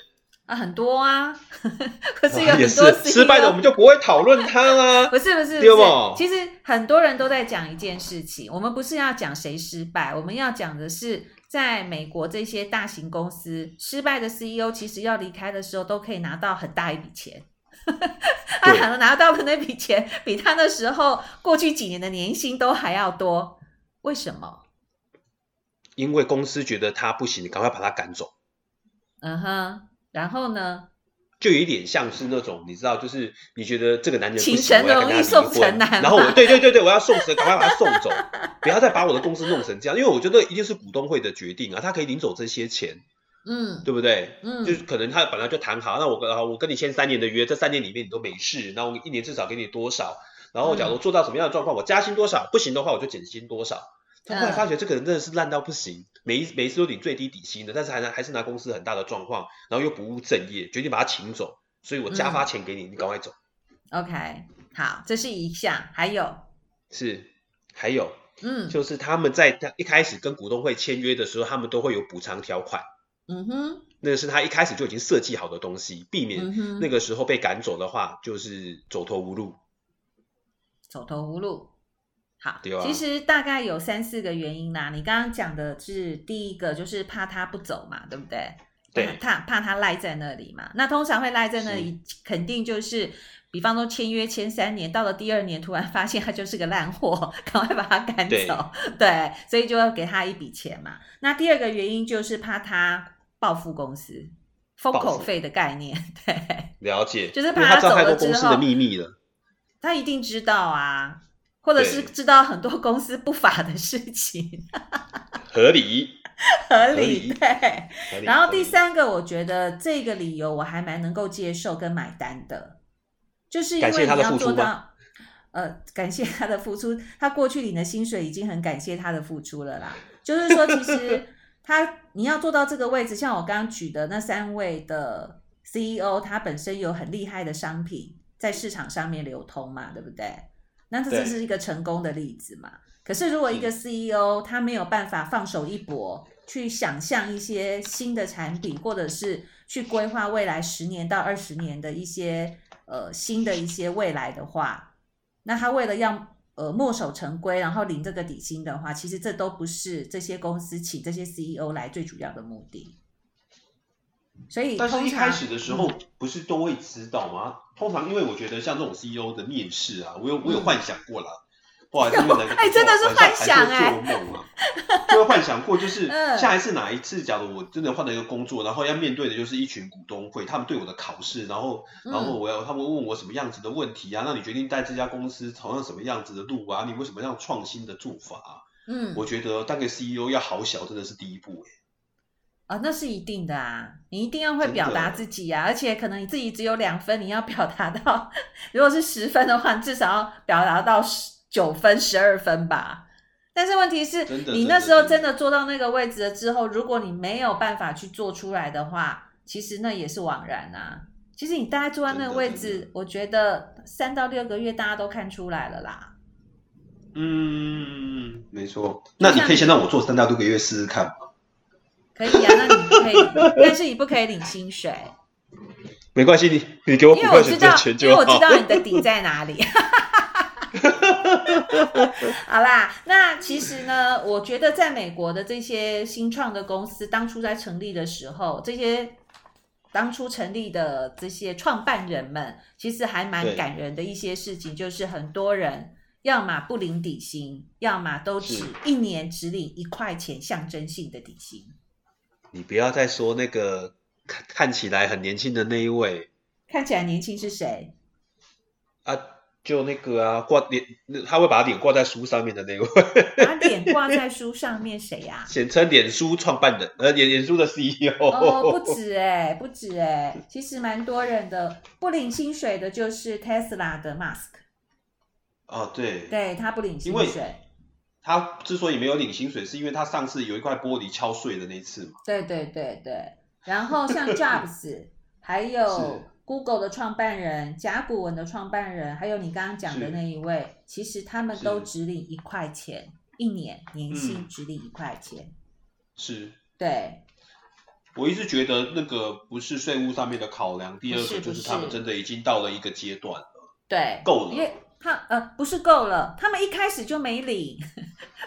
Speaker 1: 啊，很多啊，可是有很多是
Speaker 2: 失败的，我们就不会讨论他啊。
Speaker 1: 不是不是，不是，其实很多人都在讲一件事情，我们不是要讲谁失败，我们要讲的是，在美国这些大型公司失败的 CEO，其实要离开的时候都可以拿到很大一笔钱，他可能拿到的那笔钱比他那时候过去几年的年薪都还要多，为什么？
Speaker 2: 因为公司觉得他不行，你赶快把他赶走。
Speaker 1: 嗯哼。然后呢，
Speaker 2: 就有一点像是那种，你知道，就是你觉得这个男人不行，
Speaker 1: 情成容易送成难。
Speaker 2: 然后我，对对对对，我要送神，赶快把他送走，不要再把我的公司弄成这样。因为我觉得一定是股东会的决定啊，他可以领走这些钱，
Speaker 1: 嗯，
Speaker 2: 对不对？
Speaker 1: 嗯，
Speaker 2: 就是可能他本来就谈好，那我跟我跟你签三年的约，这三年里面你都没事，那我一年至少给你多少？然后假如做到什么样的状况，我加薪多少？不行的话，我就减薪多少。他后来发觉这个人真的是烂到不行，每一每一次都领最低底薪的，但是还拿还是拿公司很大的状况，然后又不务正业，决定把他请走，所以我加发钱给你，嗯、你赶快走。
Speaker 1: OK，好，这是一项，还有
Speaker 2: 是还有，
Speaker 1: 嗯，
Speaker 2: 就是他们在他一开始跟股东会签约的时候，他们都会有补偿条款，
Speaker 1: 嗯哼，
Speaker 2: 那个是他一开始就已经设计好的东西，避免那个时候被赶走的话，就是走投无路。
Speaker 1: 走投无路。好，其实大概有三四个原因啦。你刚刚讲的是第一个，就是怕他不走嘛，对不对？
Speaker 2: 对，
Speaker 1: 怕怕他赖在那里嘛。那通常会赖在那里，肯定就是，比方说签约签三年，到了第二年突然发现他就是个烂货，赶快把他赶走。对，对，所以就要给他一笔钱嘛。那第二个原因就是怕他报复公司，封口费的概念。对，
Speaker 2: 了解，
Speaker 1: 就是怕他走了之后，
Speaker 2: 公司的秘密了。
Speaker 1: 他一定知道啊。或者是知道很多公司不法的事情，
Speaker 2: 合理，
Speaker 1: 合理，对。然后第三个，我觉得这个理由我还蛮能够接受跟买单的，就是因为你要做到，呃，感谢他的付出，他过去领的薪水已经很感谢他的付出了啦。就是说，其实 他你要做到这个位置，像我刚刚举的那三位的 CEO，他本身有很厉害的商品在市场上面流通嘛，对不对？那这就是一个成功的例子嘛？可是如果一个 CEO 他没有办法放手一搏，去想象一些新的产品，或者是去规划未来十年到二十年的一些呃新的一些未来的话，那他为了要呃墨守成规，然后领这个底薪的话，其实这都不是这些公司请这些 CEO 来最主要的目的。所以，
Speaker 2: 但是一开始的时候不是都会知道吗？嗯、通常因为我觉得像这种 CEO 的面试啊，我有我有幻想过啦。不好意思，
Speaker 1: 哎，真的是幻想哎，
Speaker 2: 做梦啊，就会幻想过，就是 下一次哪一次，假如我真的换了一个工作，然后要面对的就是一群股东会，他们对我的考试，然后然后我要他们问我什么样子的问题啊？那你决定在这家公司走上什么样子的路啊？你为什么这样创新的做法啊？嗯，我觉得当个 CEO 要好小，真的是第一步哎。
Speaker 1: 啊、哦，那是一定的啊！你一定要会表达自己啊，而且可能你自己只有两分，你要表达到，如果是十分的话，至少要表达到十九分、十二分吧。但是问题是，你那时候真的坐到那个位置了之后，如果你没有办法去做出来的话，其实那也是枉然啊。其实你大概坐在那个位置，我觉得三到六个月大家都看出来了啦。
Speaker 2: 嗯，没错。那你可以先让我做三到六个月试试看。
Speaker 1: 可以啊，那你不可以，但是你不可以领薪水。
Speaker 2: 没关系，你你给我。
Speaker 1: 因为我知道，因为我知道你的底在哪里。好啦，那其实呢，我觉得在美国的这些新创的公司，当初在成立的时候，这些当初成立的这些创办人们，其实还蛮感人的一些事情，就是很多人要么不领底薪，要么都只一年只领一块钱象征性的底薪。
Speaker 2: 你不要再说那个看看起来很年轻的那一位，
Speaker 1: 看起来年轻是谁？
Speaker 2: 啊，就那个啊，挂脸，他会把脸挂在书上面的那位。
Speaker 1: 把脸挂在书上面谁呀？
Speaker 2: 简称脸书创办人，呃，脸脸书的 CEO。
Speaker 1: 哦，不止哎、欸，不止哎、欸，其实蛮多人的，不领薪水的，就是 Tesla 的 Musk。
Speaker 2: 哦，对，
Speaker 1: 对他不领薪水。
Speaker 2: 他之所以没有领薪水，是因为他上次有一块玻璃敲碎的那一次嘛。
Speaker 1: 对对对对。然后像 Jobs，还有 Google 的创办人甲骨文的创办人，还有你刚刚讲的那一位，其实他们都只领一块钱一年，年薪只领一块钱。
Speaker 2: 是。
Speaker 1: 对。
Speaker 2: 我一直觉得那个不是税务上面的考量，第二个就是他们真的已经到了一个阶段了。
Speaker 1: 对。
Speaker 2: 够了。
Speaker 1: 他呃不是够了，他们一开始就没领，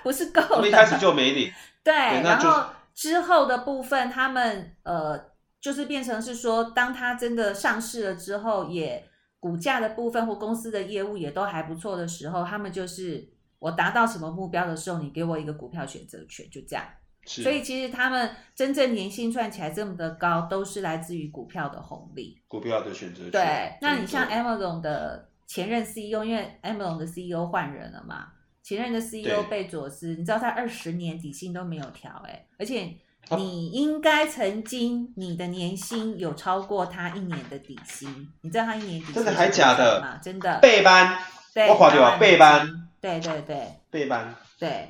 Speaker 1: 不是够了，他们
Speaker 2: 一开始就没领。
Speaker 1: 对，然后之后的部分，他们呃就是变成是说，当他真的上市了之后，也股价的部分或公司的业务也都还不错的时候，他们就是我达到什么目标的时候，你给我一个股票选择权，就这样。所以其实他们真正年薪赚起来这么的高，都是来自于股票的红利。
Speaker 2: 股票的选择权。
Speaker 1: 对，那你像 Amazon 的。前任 CEO 因为 Amazon 的 CEO 换人了嘛，前任的 CEO 贝佐斯，你知道他二十年底薪都没有调哎、欸，而且你应该曾经你的年薪有超过他一年的底薪，你知道他一年底薪真的还假的吗？真的。
Speaker 2: 倍班，对，我夸掉倍班，
Speaker 1: 对对对，
Speaker 2: 倍班，
Speaker 1: 对，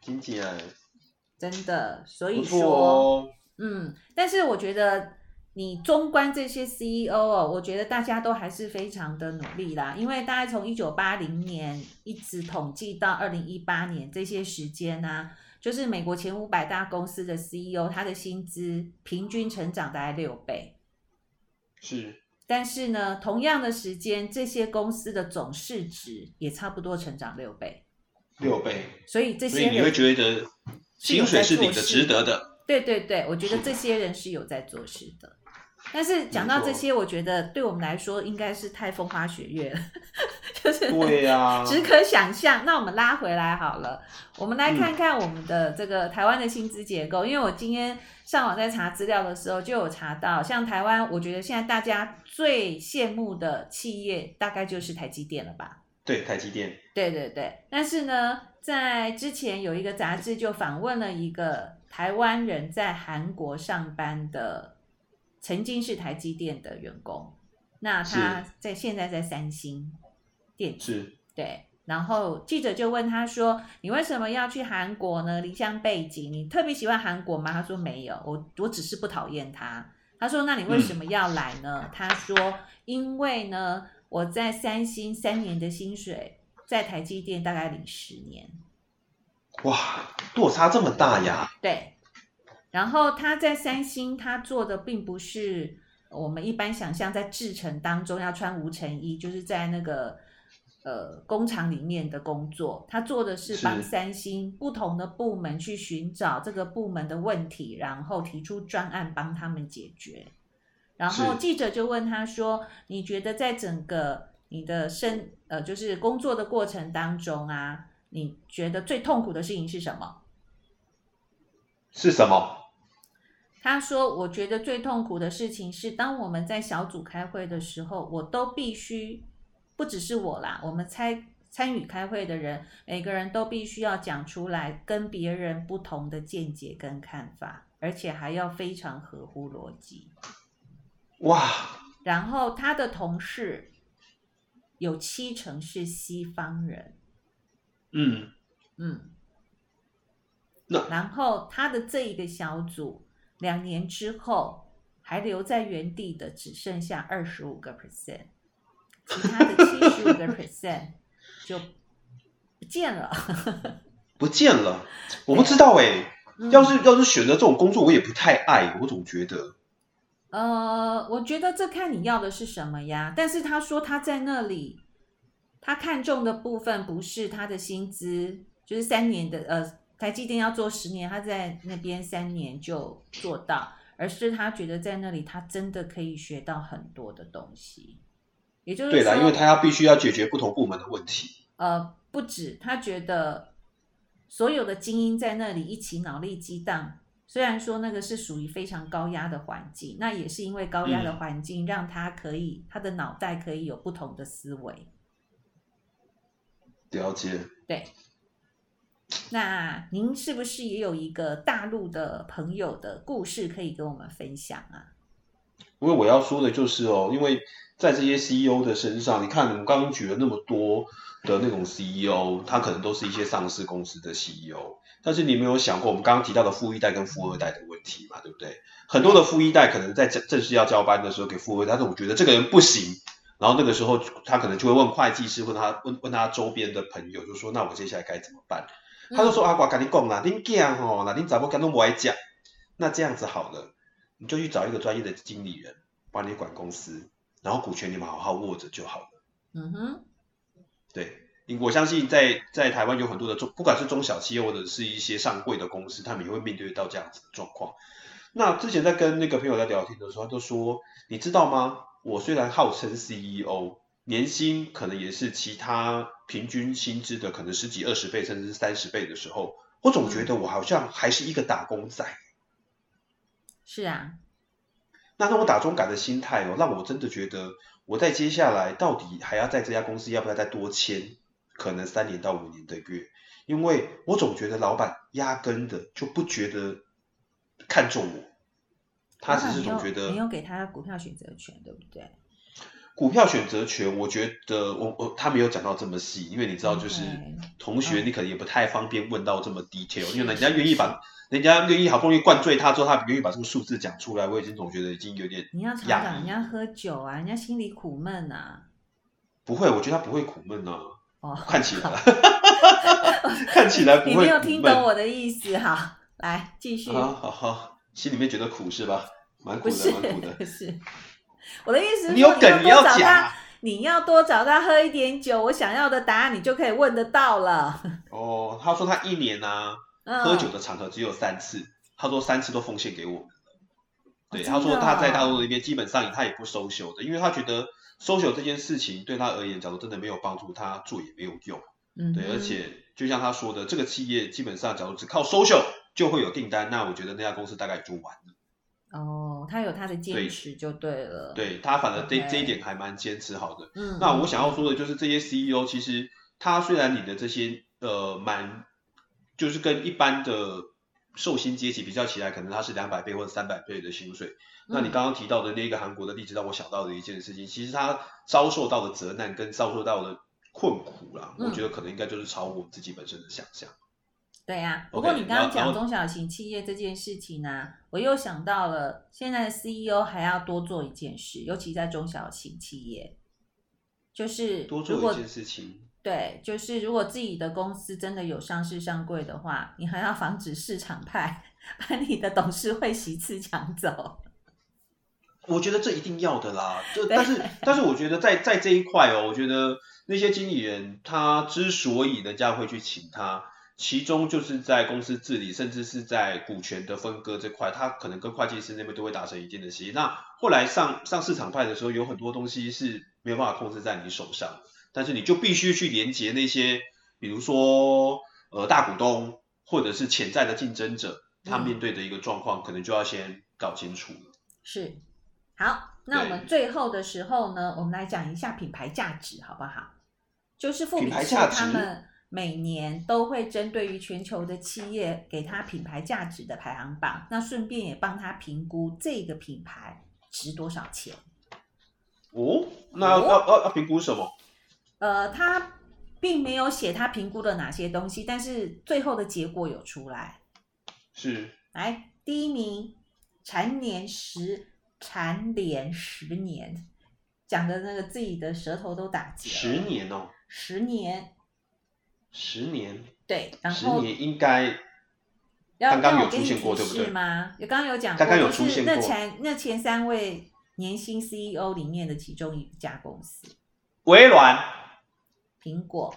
Speaker 2: 听起来
Speaker 1: 真的，所以说，哦、嗯，但是我觉得。你中观这些 CEO 哦，我觉得大家都还是非常的努力啦，因为大概从一九八零年一直统计到二零一八年这些时间呢、啊，就是美国前五百大公司的 CEO，他的薪资平均成长大概六倍。
Speaker 2: 是。
Speaker 1: 但是呢，同样的时间，这些公司的总市值也差不多成长六倍。
Speaker 2: 六倍。
Speaker 1: 所以这些人
Speaker 2: 你会觉得薪水是你的值得的。
Speaker 1: 对对对，我觉得这些人是有在做事的。但是讲到这些，我觉得对我们来说应该是太风花雪月了，就是
Speaker 2: 对呀，
Speaker 1: 只可想象。那我们拉回来好了，我们来看看我们的这个台湾的薪资结构。因为我今天上网在查资料的时候，就有查到，像台湾，我觉得现在大家最羡慕的企业，大概就是台积电了吧？
Speaker 2: 对，台积电。
Speaker 1: 对对对。但是呢，在之前有一个杂志就访问了一个台湾人在韩国上班的。曾经是台积电的员工，那他在现在在三星电子，
Speaker 2: 是，
Speaker 1: 对。然后记者就问他说：“你为什么要去韩国呢？离乡背景，你特别喜欢韩国吗？”他说：“没有，我我只是不讨厌他。”他说：“那你为什么要来呢？”嗯、他说：“因为呢，我在三星三年的薪水，在台积电大概领十年。”
Speaker 2: 哇，落差这么大呀！
Speaker 1: 对。然后他在三星，他做的并不是我们一般想象在制程当中要穿无尘衣，就是在那个呃工厂里面的工作。他做的是帮三星不同的部门去寻找这个部门的问题，然后提出专案帮他们解决。然后记者就问他说：“你觉得在整个你的生呃就是工作的过程当中啊，你觉得最痛苦的事情是什么？”
Speaker 2: 是什么？
Speaker 1: 他说：“我觉得最痛苦的事情是，当我们在小组开会的时候，我都必须，不只是我啦，我们参参与开会的人，每个人都必须要讲出来跟别人不同的见解跟看法，而且还要非常合乎逻辑。”
Speaker 2: 哇！
Speaker 1: 然后他的同事有七成是西方人。
Speaker 2: 嗯
Speaker 1: 嗯。
Speaker 2: 那
Speaker 1: 然后他的这一个小组。两年之后，还留在原地的只剩下二十五个 percent，其他的七十五个 percent 就不见了。
Speaker 2: 不见了，我不知道哎。要是要是选择这种工作，我也不太爱，我总觉得。
Speaker 1: 呃，我觉得这看你要的是什么呀。但是他说他在那里，他看中的部分不是他的薪资，就是三年的呃。台积电要做十年，他在那边三年就做到，而是他觉得在那里他真的可以学到很多的东西，也就是，
Speaker 2: 对啦，因为他要必须要解决不同部门的问题。
Speaker 1: 呃，不止，他觉得所有的精英在那里一起脑力激荡，虽然说那个是属于非常高压的环境，那也是因为高压的环境让他可以、嗯、他的脑袋可以有不同的思维。
Speaker 2: 了解。
Speaker 1: 对。那您是不是也有一个大陆的朋友的故事可以跟我们分享啊？
Speaker 2: 因为我要说的就是哦，因为在这些 CEO 的身上，你看我们刚刚举了那么多的那种 CEO，他可能都是一些上市公司的 CEO，但是你没有想过我们刚刚提到的富一代跟富二代的问题嘛？对不对？很多的富一代可能在正正式要交班的时候给富二代，但是我觉得这个人不行，然后那个时候他可能就会问会计师，问他问问他周边的朋友，就说那我接下来该怎么办？他就说：“阿、啊、我跟你讲啦，恁囝吼，那恁怎么跟都不爱讲？那这样子好了，你就去找一个专业的经理人帮你管公司，然后股权你们好好握着就好了。”嗯哼，对，我相信在在台湾有很多的中，不管是中小企业或者是一些上柜的公司，他们也会面对到这样子的状况。那之前在跟那个朋友在聊天的时候，他就说：“你知道吗？我虽然号称 CEO。”年薪可能也是其他平均薪资的可能十几二十倍，甚至是三十倍的时候，我总觉得我好像还是一个打工仔。
Speaker 1: 是啊，
Speaker 2: 那那种打中感的心态哦，让我真的觉得我在接下来到底还要在这家公司要不要再多签可能三年到五年的月，因为我总觉得老板压根的就不觉得看重我，他只是总觉得
Speaker 1: 没有给他股票选择权，对不对？
Speaker 2: 股票选择权，我觉得我我他没有讲到这么细，因为你知道，就是同学，你可能也不太方便问到这么 detail. 因为人家愿意把，人家愿意好不容易灌醉他之后，他愿意把这个数字讲出来，我已经总觉得已经有点。
Speaker 1: 你要常常人家喝酒啊，人家心里苦闷啊。
Speaker 2: 不会，我觉得他不会苦闷啊。哦，看起来。看起来不会。
Speaker 1: 你没有听懂我的意思哈？来继续。
Speaker 2: 好好好，心里面觉得苦是吧？蛮苦的，蛮苦的。
Speaker 1: 是，我的意思是，
Speaker 2: 你有梗你要讲啊。
Speaker 1: 你要多找他喝一点酒，我想要的答案你就可以问得到了。
Speaker 2: 哦，他说他一年呢、啊嗯、喝酒的场合只有三次，他说三次都奉献给我。对，哦、他说他在大陆那边基本上他也不 social 的，因为他觉得 social 这件事情对他而言，假如真的没有帮助，他做也没有用。嗯，对，而且就像他说的，这个企业基本上假如只靠 social 就会有订单，那我觉得那家公司大概也就完了。
Speaker 1: 哦，他有他的坚持就对了。
Speaker 2: 对，对他，反正这.这一点还蛮坚持好的。嗯，那我想要说的就是，这些 CEO 其实他虽然你的这些呃蛮，就是跟一般的寿星阶级比较起来，可能他是两百倍或者三百倍的薪水。嗯、那你刚刚提到的那个韩国的例子，让我想到的一件事情，其实他遭受到的责难跟遭受到的困苦啦，嗯、我觉得可能应该就是超过我自己本身的想象。
Speaker 1: 对呀、啊，不过你刚刚讲中小型企业这件事情呢、啊，我又想到了，现在的 CEO 还要多做一件事，尤其在中小型企业，就是
Speaker 2: 多做一件事情。
Speaker 1: 对，就是如果自己的公司真的有上市上柜的话，你还要防止市场派 把你的董事会席次抢走。
Speaker 2: 我觉得这一定要的啦，就但是但是我觉得在在这一块哦，我觉得那些经理人他之所以人家会去请他。其中就是在公司治理，甚至是在股权的分割这块，他可能跟会计师那边都会达成一定的协议。那后来上上市场派的时候，有很多东西是没有办法控制在你手上，但是你就必须去连接那些，比如说呃大股东或者是潜在的竞争者，他面对的一个状况，可能就要先搞清楚了。
Speaker 1: 是，好，那我们最后的时候呢，我们来讲一下品牌价值，好不好？就是富比士他们。每年都会针对于全球的企业给他品牌价值的排行榜，那顺便也帮他评估这个品牌值多少钱。
Speaker 2: 哦，那要、哦、要要要评估什么？
Speaker 1: 呃，他并没有写他评估了哪些东西，但是最后的结果有出来。
Speaker 2: 是，
Speaker 1: 来第一名，蝉联十，蝉联十年，讲的那个自己的舌头都打结了。
Speaker 2: 十年哦，
Speaker 1: 十年。
Speaker 2: 十年，
Speaker 1: 对，然后
Speaker 2: 十年应该刚刚有出现过，对不对？
Speaker 1: 吗？有刚刚有讲过，
Speaker 2: 刚刚有出现过。
Speaker 1: 那前那前三位年薪 CEO 里面的其中一家公司，
Speaker 2: 微软、
Speaker 1: 苹果，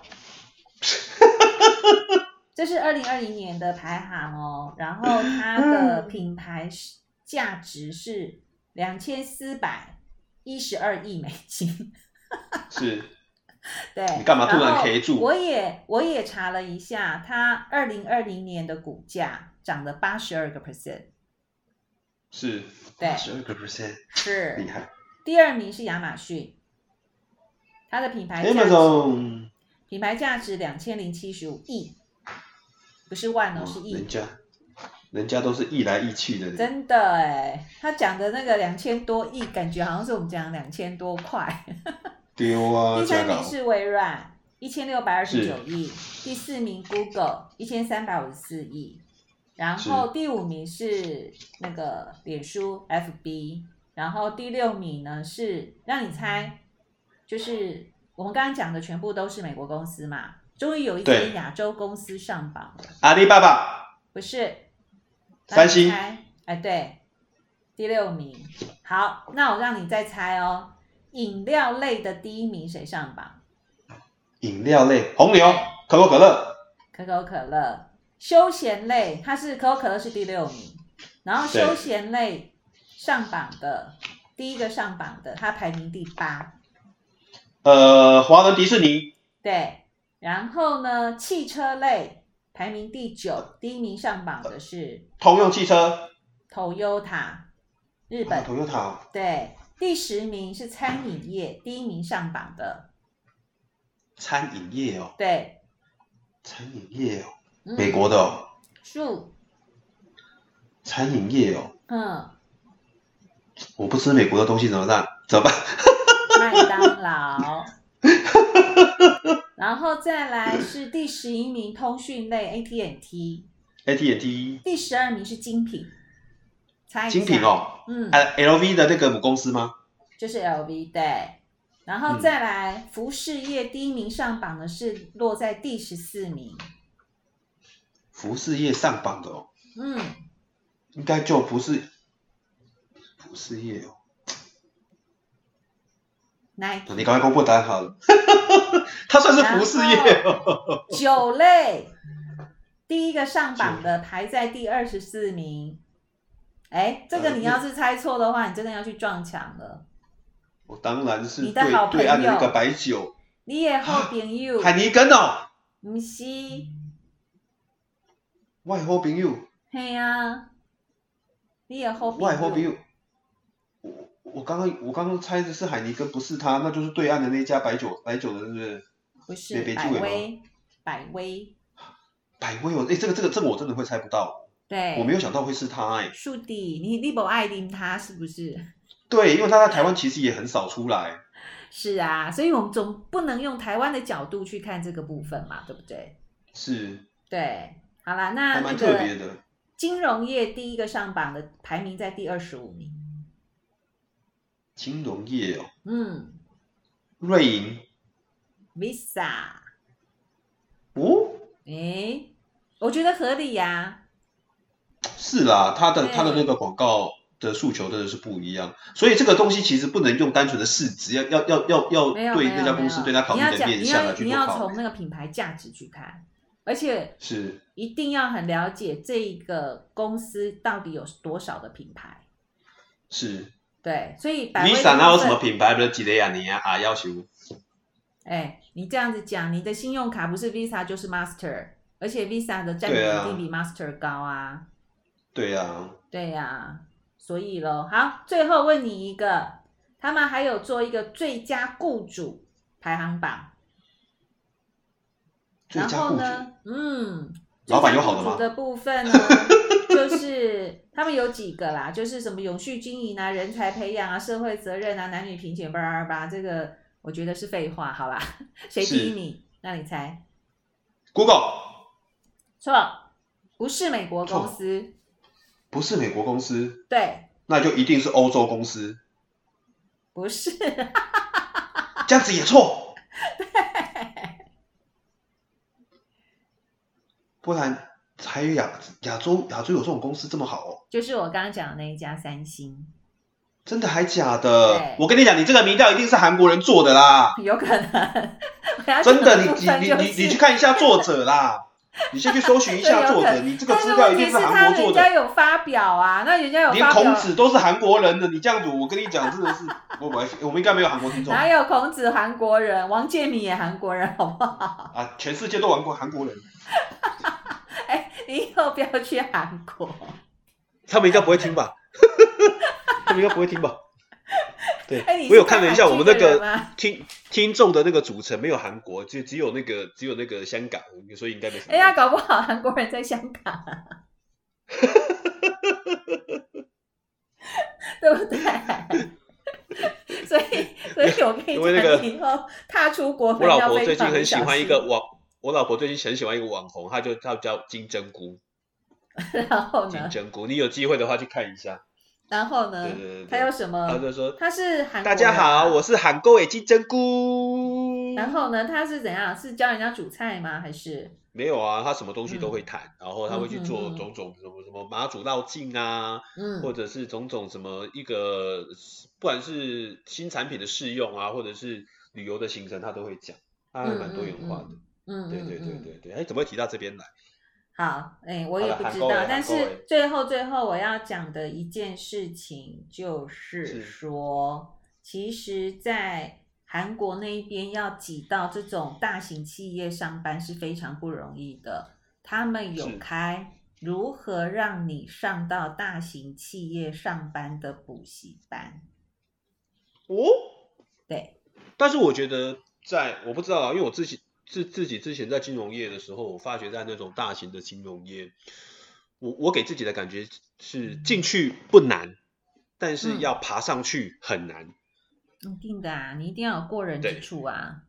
Speaker 1: 这是二零二零年的排行哦。然后它的品牌价值是两千四百一十二亿美金，
Speaker 2: 是。
Speaker 1: 对，
Speaker 2: 你干嘛突然 K 住？
Speaker 1: 我也我也查了一下，它二零二零年的股价涨了八十二个 percent，
Speaker 2: 是，
Speaker 1: 对，
Speaker 2: 八十二个 percent，
Speaker 1: 是
Speaker 2: 厉害。
Speaker 1: 第二名是亚马逊，它的品牌价值
Speaker 2: Amazon
Speaker 1: 品牌价值两千零七十五亿，不是万哦，
Speaker 2: 哦
Speaker 1: 是亿。
Speaker 2: 人家人家都是亿来亿去的人，
Speaker 1: 真的哎，他讲的那个两千多亿，感觉好像是我们讲两千多块。
Speaker 2: 丢啊！
Speaker 1: 第三名是微软，一千六百二十九亿。第四名 Google，一千三百五十四亿。然后第五名是那个脸书 FB，然后第六名呢是让你猜，就是我们刚刚讲的全部都是美国公司嘛。终于有一间亚洲公司上榜了。
Speaker 2: 阿里巴巴？
Speaker 1: 不是，
Speaker 2: 三星。
Speaker 1: 哎，对，第六名。好，那我让你再猜哦。饮料类的第一名谁上榜？
Speaker 2: 饮料类，红牛、可口可乐。
Speaker 1: 可口可乐。休闲类，它是可口可乐是第六名，然后休闲类上榜的第一个上榜的，它排名第八。
Speaker 2: 呃，华伦迪士尼。
Speaker 1: 对，然后呢，汽车类排名第九，第一名上榜的是
Speaker 2: 通用汽车。
Speaker 1: Toyota，日本。
Speaker 2: Toyota。
Speaker 1: 对。第十名是餐饮业，第一名上榜的。
Speaker 2: 餐饮业哦。
Speaker 1: 对。
Speaker 2: 餐饮业哦，嗯、美国的哦。
Speaker 1: 树。
Speaker 2: 餐饮业哦。
Speaker 1: 嗯。
Speaker 2: 我不吃美国的东西怎么办？怎么办？
Speaker 1: 麦当劳。然后再来是第十一名通讯类 AT&T。
Speaker 2: AT&T。
Speaker 1: 第十二名是精品。
Speaker 2: 精品哦，
Speaker 1: 嗯，
Speaker 2: 呃，L V 的那个母公司吗？
Speaker 1: 就是 L V，对。然后再来，嗯、服饰业第一名上榜的是落在第十四名。
Speaker 2: 服饰业上榜的哦，
Speaker 1: 嗯，
Speaker 2: 应该就不是服饰业哦。
Speaker 1: 来，
Speaker 2: 你赶快公布答案好了。他算是服饰业哦。
Speaker 1: 酒类第一个上榜的排在第二十四名。哎，这个你要是猜错的话，你真的要去撞墙了。
Speaker 2: 我当然是
Speaker 1: 你的好朋友，
Speaker 2: 对岸的那个白酒。
Speaker 1: 你也好朋友。
Speaker 2: 海尼根哦。
Speaker 1: 不是。
Speaker 2: 我的好朋友。
Speaker 1: 嘿啊。你也好朋友。
Speaker 2: 我的好朋友。我我刚刚我刚刚猜的是海尼根，不是他，那就是对岸的那家白酒白酒的，是不是？
Speaker 1: 不是。百威。百威。
Speaker 2: 百威哦，哎，这个这个这个我真的会猜不到。
Speaker 1: 对。
Speaker 2: 我没有想到会是他哎。
Speaker 1: 树弟，你你不爱听他是不是？
Speaker 2: 对，因为他在台湾其实也很少出来。
Speaker 1: 是啊，所以我们总不能用台湾的角度去看这个部分嘛，对不对？
Speaker 2: 是。
Speaker 1: 对，好啦，那
Speaker 2: 还蛮特别的。
Speaker 1: 金融业第一个上榜的排名在第二十五名。
Speaker 2: 金融业哦。
Speaker 1: 嗯。
Speaker 2: 瑞银。
Speaker 1: Visa。
Speaker 2: 哦。
Speaker 1: 哎，我觉得合理呀、啊。
Speaker 2: 是啦，他的他的那个广告。的诉求真的是不一样，所以这个东西其实不能用单纯的市值，要要要要要对那家公司对他考虑的面向来去
Speaker 1: 做考虑。你要从那个品牌价值去看，而且
Speaker 2: 是
Speaker 1: 一定要很了解这个公司到底有多少的品牌。
Speaker 2: 是，
Speaker 1: 对，所以
Speaker 2: Visa 那有什么品牌的几类啊？你啊要求？
Speaker 1: 哎，你这样子讲，你的信用卡不是 Visa 就是 Master，而且 Visa 的占比一定比 Master 高啊。
Speaker 2: 对呀、啊，
Speaker 1: 对呀、啊。所以咯，好，最后问你一个，他们还有做一个最佳雇主排行榜，然后呢，嗯，
Speaker 2: 老板有好的吗？
Speaker 1: 的部分呢，就是他们有几个啦，就是什么永续经营啊、人才培养啊、社会责任啊、男女平权，叭叭叭，这个我觉得是废话，好吧？谁第一名？那你猜
Speaker 2: ？Google？
Speaker 1: 错，不是美国公司。
Speaker 2: 不是美国公司，
Speaker 1: 对，
Speaker 2: 那就一定是欧洲公司。
Speaker 1: 不是，
Speaker 2: 这样子也错。
Speaker 1: 对，
Speaker 2: 不然还有亚亚洲亚洲有这种公司这么好哦？
Speaker 1: 就是我刚刚讲的那一家三星。
Speaker 2: 真的还假的？我跟你讲，你这个民调一定是韩国人做的啦。
Speaker 1: 有可能。
Speaker 2: 真的，你 你你你你去看一下作者啦。你先去搜寻一下作者，你这个资料一定是韩国做的。人
Speaker 1: 家有发表啊，那人家有发表。
Speaker 2: 连孔子都是韩国人的，你这样子，我跟你讲，真的是，我我我们应该没有韩国听众。
Speaker 1: 哪有孔子韩国人？王健民也韩国人，好不好？
Speaker 2: 啊，全世界都玩过韩国人。
Speaker 1: 哎，你以后不要去韩国。
Speaker 2: 他们应该不会听吧？他们应该不会听吧？对，我有看了一下我们那个听听众的那个组成，没有韩国，就只有那个只有那个香港，所以应该没什么。
Speaker 1: 哎呀，搞不好韩国人在香港，啊，对不对？所以，所以我跟你讲，以后踏出国门要非常小心。我老婆最近很喜欢一个网，我老婆最近很喜欢一个网红，她就她叫金针菇。然后呢？金针菇，你有机会的话去看一下。然后呢？对对对对，他有什么？他就说他是韩国。大家好，我是韩国的金针菇。然后呢？他是怎样？是教人家煮菜吗？还是？没有啊，他什么东西都会谈，嗯、然后他会去做种种什么什么马祖绕境啊，嗯，或者是种种什么一个，不管是新产品的试用啊，或者是旅游的行程，他都会讲，他还蛮多元化的。嗯，对对对对对。哎，怎么会提到这边来？好，哎、欸，我也不知道，但是最后最后我要讲的一件事情就是说，是其实，在韩国那一边要挤到这种大型企业上班是非常不容易的。他们有开如何让你上到大型企业上班的补习班。哦，对，但是我觉得在我不知道啊，因为我自己。自自己之前在金融业的时候，我发觉在那种大型的金融业，我我给自己的感觉是进去不难，但是要爬上去很难。一定的啊，你一定要有过人之处啊。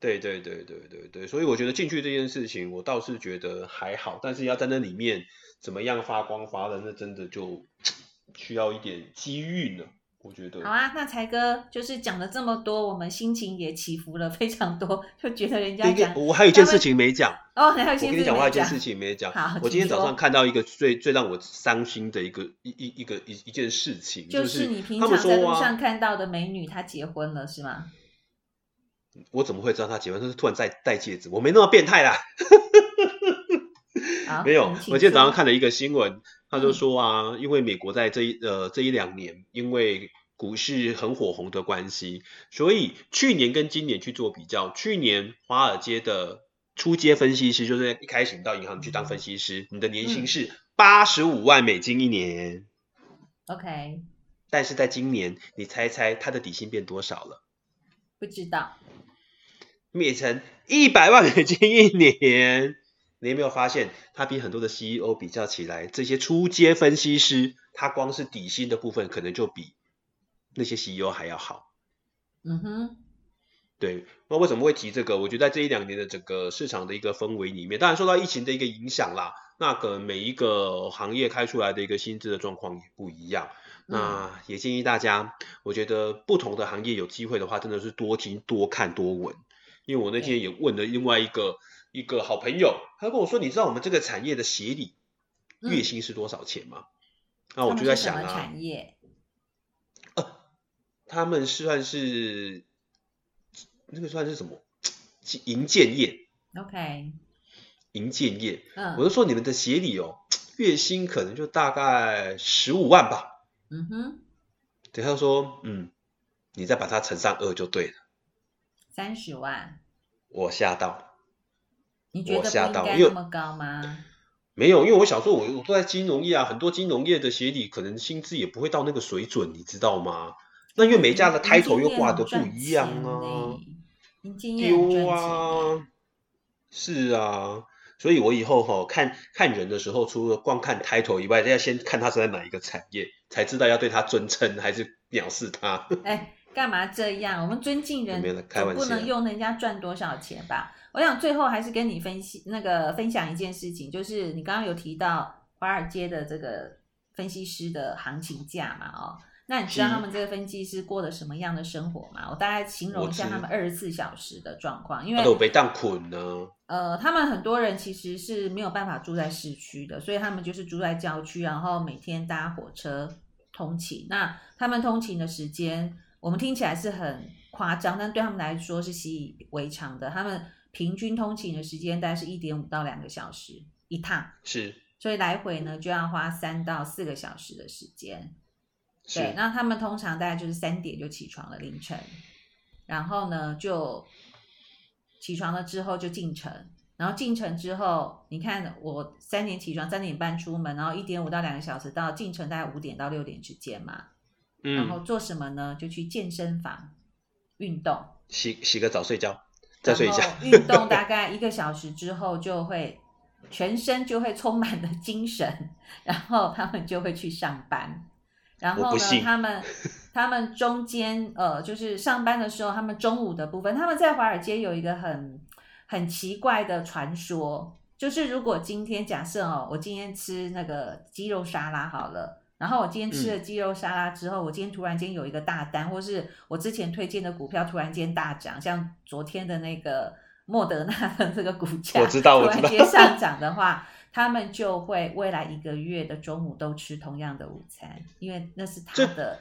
Speaker 1: 对对对对对对，所以我觉得进去这件事情，我倒是觉得还好，但是要在那里面怎么样发光发热，那真的就需要一点机遇呢。
Speaker 2: 我觉得
Speaker 1: 好啊，那才哥就是讲了这么多，我们心情也起伏了非常多，就觉得人家讲，
Speaker 2: 我还有一件事情没讲
Speaker 1: 哦，还有一件事情没讲，我跟你讲，
Speaker 2: 我还有一件事情没讲。
Speaker 1: 好，
Speaker 2: 我今天早上看到一个最最让我伤心的一个一一一个一一件事情，
Speaker 1: 就是你平常在路上看到的美女，她结婚了是吗？
Speaker 2: 我怎么会知道她结婚？她是突然在戴戒指，我没那么变态啦。没有，我今天早上看了一个新闻，他就说啊，嗯、因为美国在这一呃这一两年，因为股市很火红的关系，所以去年跟今年去做比较，去年华尔街的初阶分析师，就是一开始你到银行去当分析师，你的年薪是八十五万美金一年。
Speaker 1: OK，
Speaker 2: 但是在今年，你猜猜他的底薪变多少了？
Speaker 1: 不知道，
Speaker 2: 变成一百万美金一年。你有没有发现，他比很多的 CEO 比较起来，这些初阶分析师，他光是底薪的部分，可能就比那些 CEO 还要好。
Speaker 1: 嗯哼，
Speaker 2: 对。那为什么会提这个？我觉得在这一两年的整个市场的一个氛围里面，当然受到疫情的一个影响啦。那可能每一个行业开出来的一个薪资的状况也不一样。嗯、那也建议大家，我觉得不同的行业有机会的话，真的是多听、多看、多闻。因为我那天也问了另外一个。一个好朋友，他跟我说：“你知道我们这个产业的协理月薪是多少钱吗？”那、嗯、我就在想啊，
Speaker 1: 产业，
Speaker 2: 呃，他们是算是那个算是什么？银建业
Speaker 1: ，OK，
Speaker 2: 银建业。嗯，我就说你们的协理哦，月薪可能就大概十五万吧。
Speaker 1: 嗯哼，
Speaker 2: 对，他说：“嗯，你再把它乘上二就对了，
Speaker 1: 三十万。”
Speaker 2: 我吓到。
Speaker 1: 你觉得不应该那么高吗？
Speaker 2: 没有，因为我想说，我我都在金融业啊，很多金融业的协理可能薪资也不会到那个水准，你知道吗？那因为每家的 title 又挂的不一样啊，丢啊，是啊，所以我以后哈看看人的时候，除了光看 title 以外，要先看他是在哪一个产业，才知道要对他尊称还是藐视他。
Speaker 1: 哎，干嘛这样？我们尊敬人，开玩笑，不能用人家赚多少钱吧？我想最后还是跟你分析那个分享一件事情，就是你刚刚有提到华尔街的这个分析师的行情价嘛？哦，那你知道他们这个分析师过的什么样的生活吗？我大概形容一下他们二十四小时的状况，因为
Speaker 2: 都被当捆呢。
Speaker 1: 呃，他们很多人其实是没有办法住在市区的，所以他们就是住在郊区，然后每天搭火车通勤。那他们通勤的时间，我们听起来是很夸张，但对他们来说是习以为常的。他们平均通勤的时间大概是一点五到两个小时一趟，
Speaker 2: 是，
Speaker 1: 所以来回呢就要花三到四个小时的时间。对，那他们通常大概就是三点就起床了，凌晨，然后呢就起床了之后就进城，然后进城之后，你看我三点起床，三点半出门，然后一点五到两个小时到进城，大概五点到六点之间嘛。嗯，然后做什么呢？就去健身房运动，
Speaker 2: 洗洗个澡，睡觉。再睡一下，
Speaker 1: 运动 大概一个小时之后，就会全身就会充满了精神，然后他们就会去上班。然后呢，他们他们中间呃，就是上班的时候，他们中午的部分，他们在华尔街有一个很很奇怪的传说，就是如果今天假设哦，我今天吃那个鸡肉沙拉好了。然后我今天吃了鸡肉沙拉之后，嗯、我今天突然间有一个大单，或是我之前推荐的股票突然间大涨，像昨天的那个莫德纳的这个股价，
Speaker 2: 我知道，我知道，
Speaker 1: 突然间 上涨的话，他们就会未来一个月的中午都吃同样的午餐，因为那是他的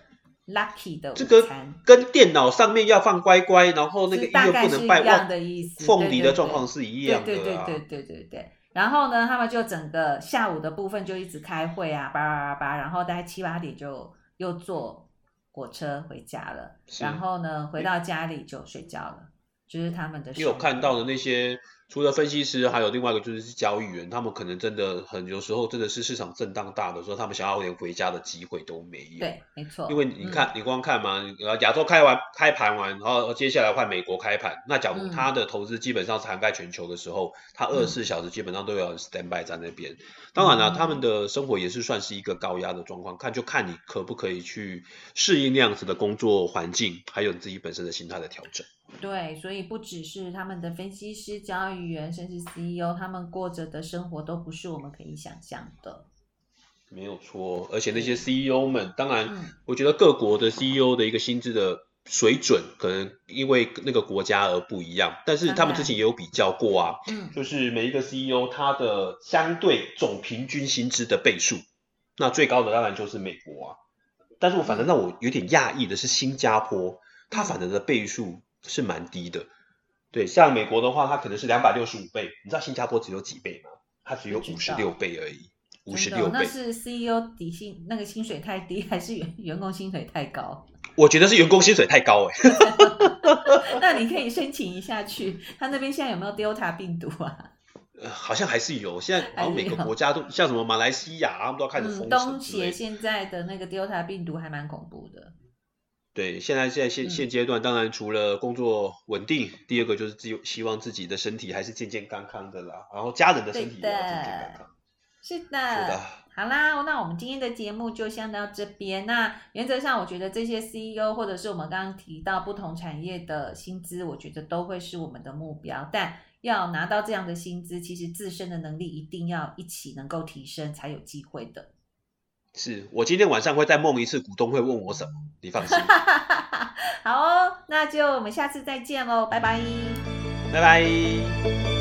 Speaker 1: lucky 的午餐。
Speaker 2: 跟电脑上面要放乖乖，然后那个大概是一样
Speaker 1: 的意思。
Speaker 2: 凤梨的状况是一样的，
Speaker 1: 对对对对对对。然后呢，他们就整个下午的部分就一直开会啊，叭叭叭叭，然后大概七八点就又坐火车回家了。然后呢，回到家里就睡觉了，就是他们的。
Speaker 2: 你有看到的那些？除了分析师，还有另外一个就是交易员，他们可能真的很有时候真的是市场震荡大的时候，他们想要连回家的机会都没有。
Speaker 1: 对，没错。
Speaker 2: 因为你看，嗯、你光看嘛，亚洲开完开盘完，然后接下来换美国开盘，那假如他的投资基本上是涵盖全球的时候，他二十四小时基本上都有 stand by 在那边。嗯、当然了，他们的生活也是算是一个高压的状况，看就看你可不可以去适应那样子的工作环境，还有你自己本身的心态的调整。
Speaker 1: 对，所以不只是他们的分析师、交易员，甚至 CEO，他们过着的生活都不是我们可以想象的。
Speaker 2: 没有错，而且那些 CEO 们，当然，
Speaker 1: 嗯、
Speaker 2: 我觉得各国的 CEO 的一个薪资的水准，可能因为那个国家而不一样。但是他们之前也有比较过啊，
Speaker 1: 嗯，
Speaker 2: 就是每一个 CEO 他的相对总平均薪资的倍数，那最高的当然就是美国啊。但是我反正让我有点讶异的是新加坡，它反正的倍数是蛮低的。对，像美国的话，它可能是两百六十五倍，你知道新加坡只有几倍吗？它只有五十六倍而已。五十六倍，
Speaker 1: 那是 CEO 底薪那个薪水太低，还是员员工薪水太高？
Speaker 2: 我觉得是员工薪水太高哎、
Speaker 1: 欸。那你可以申请一下去，他那边现在有没有 Delta 病毒啊？
Speaker 2: 呃，好像还是有。现在好像每个国家都像什么马来西亚，他们都要开始封城。
Speaker 1: 东协现在的那个 Delta 病毒还蛮恐怖的。
Speaker 2: 对，现在现在现现阶段，当然除了工作稳定，嗯、第二个就是只有希望自己的身体还是健健康康的啦，然后家人的身体也要健健康康。
Speaker 1: 是的，是的，好啦，那我们今天的节目就先到这边。那原则上，我觉得这些 CEO 或者是我们刚刚提到不同产业的薪资，我觉得都会是我们的目标。但要拿到这样的薪资，其实自身的能力一定要一起能够提升，才有机会的。
Speaker 2: 是我今天晚上会再梦一次，股东会问我什么？你放心。
Speaker 1: 好哦，那就我们下次再见喽，拜拜，
Speaker 2: 拜拜。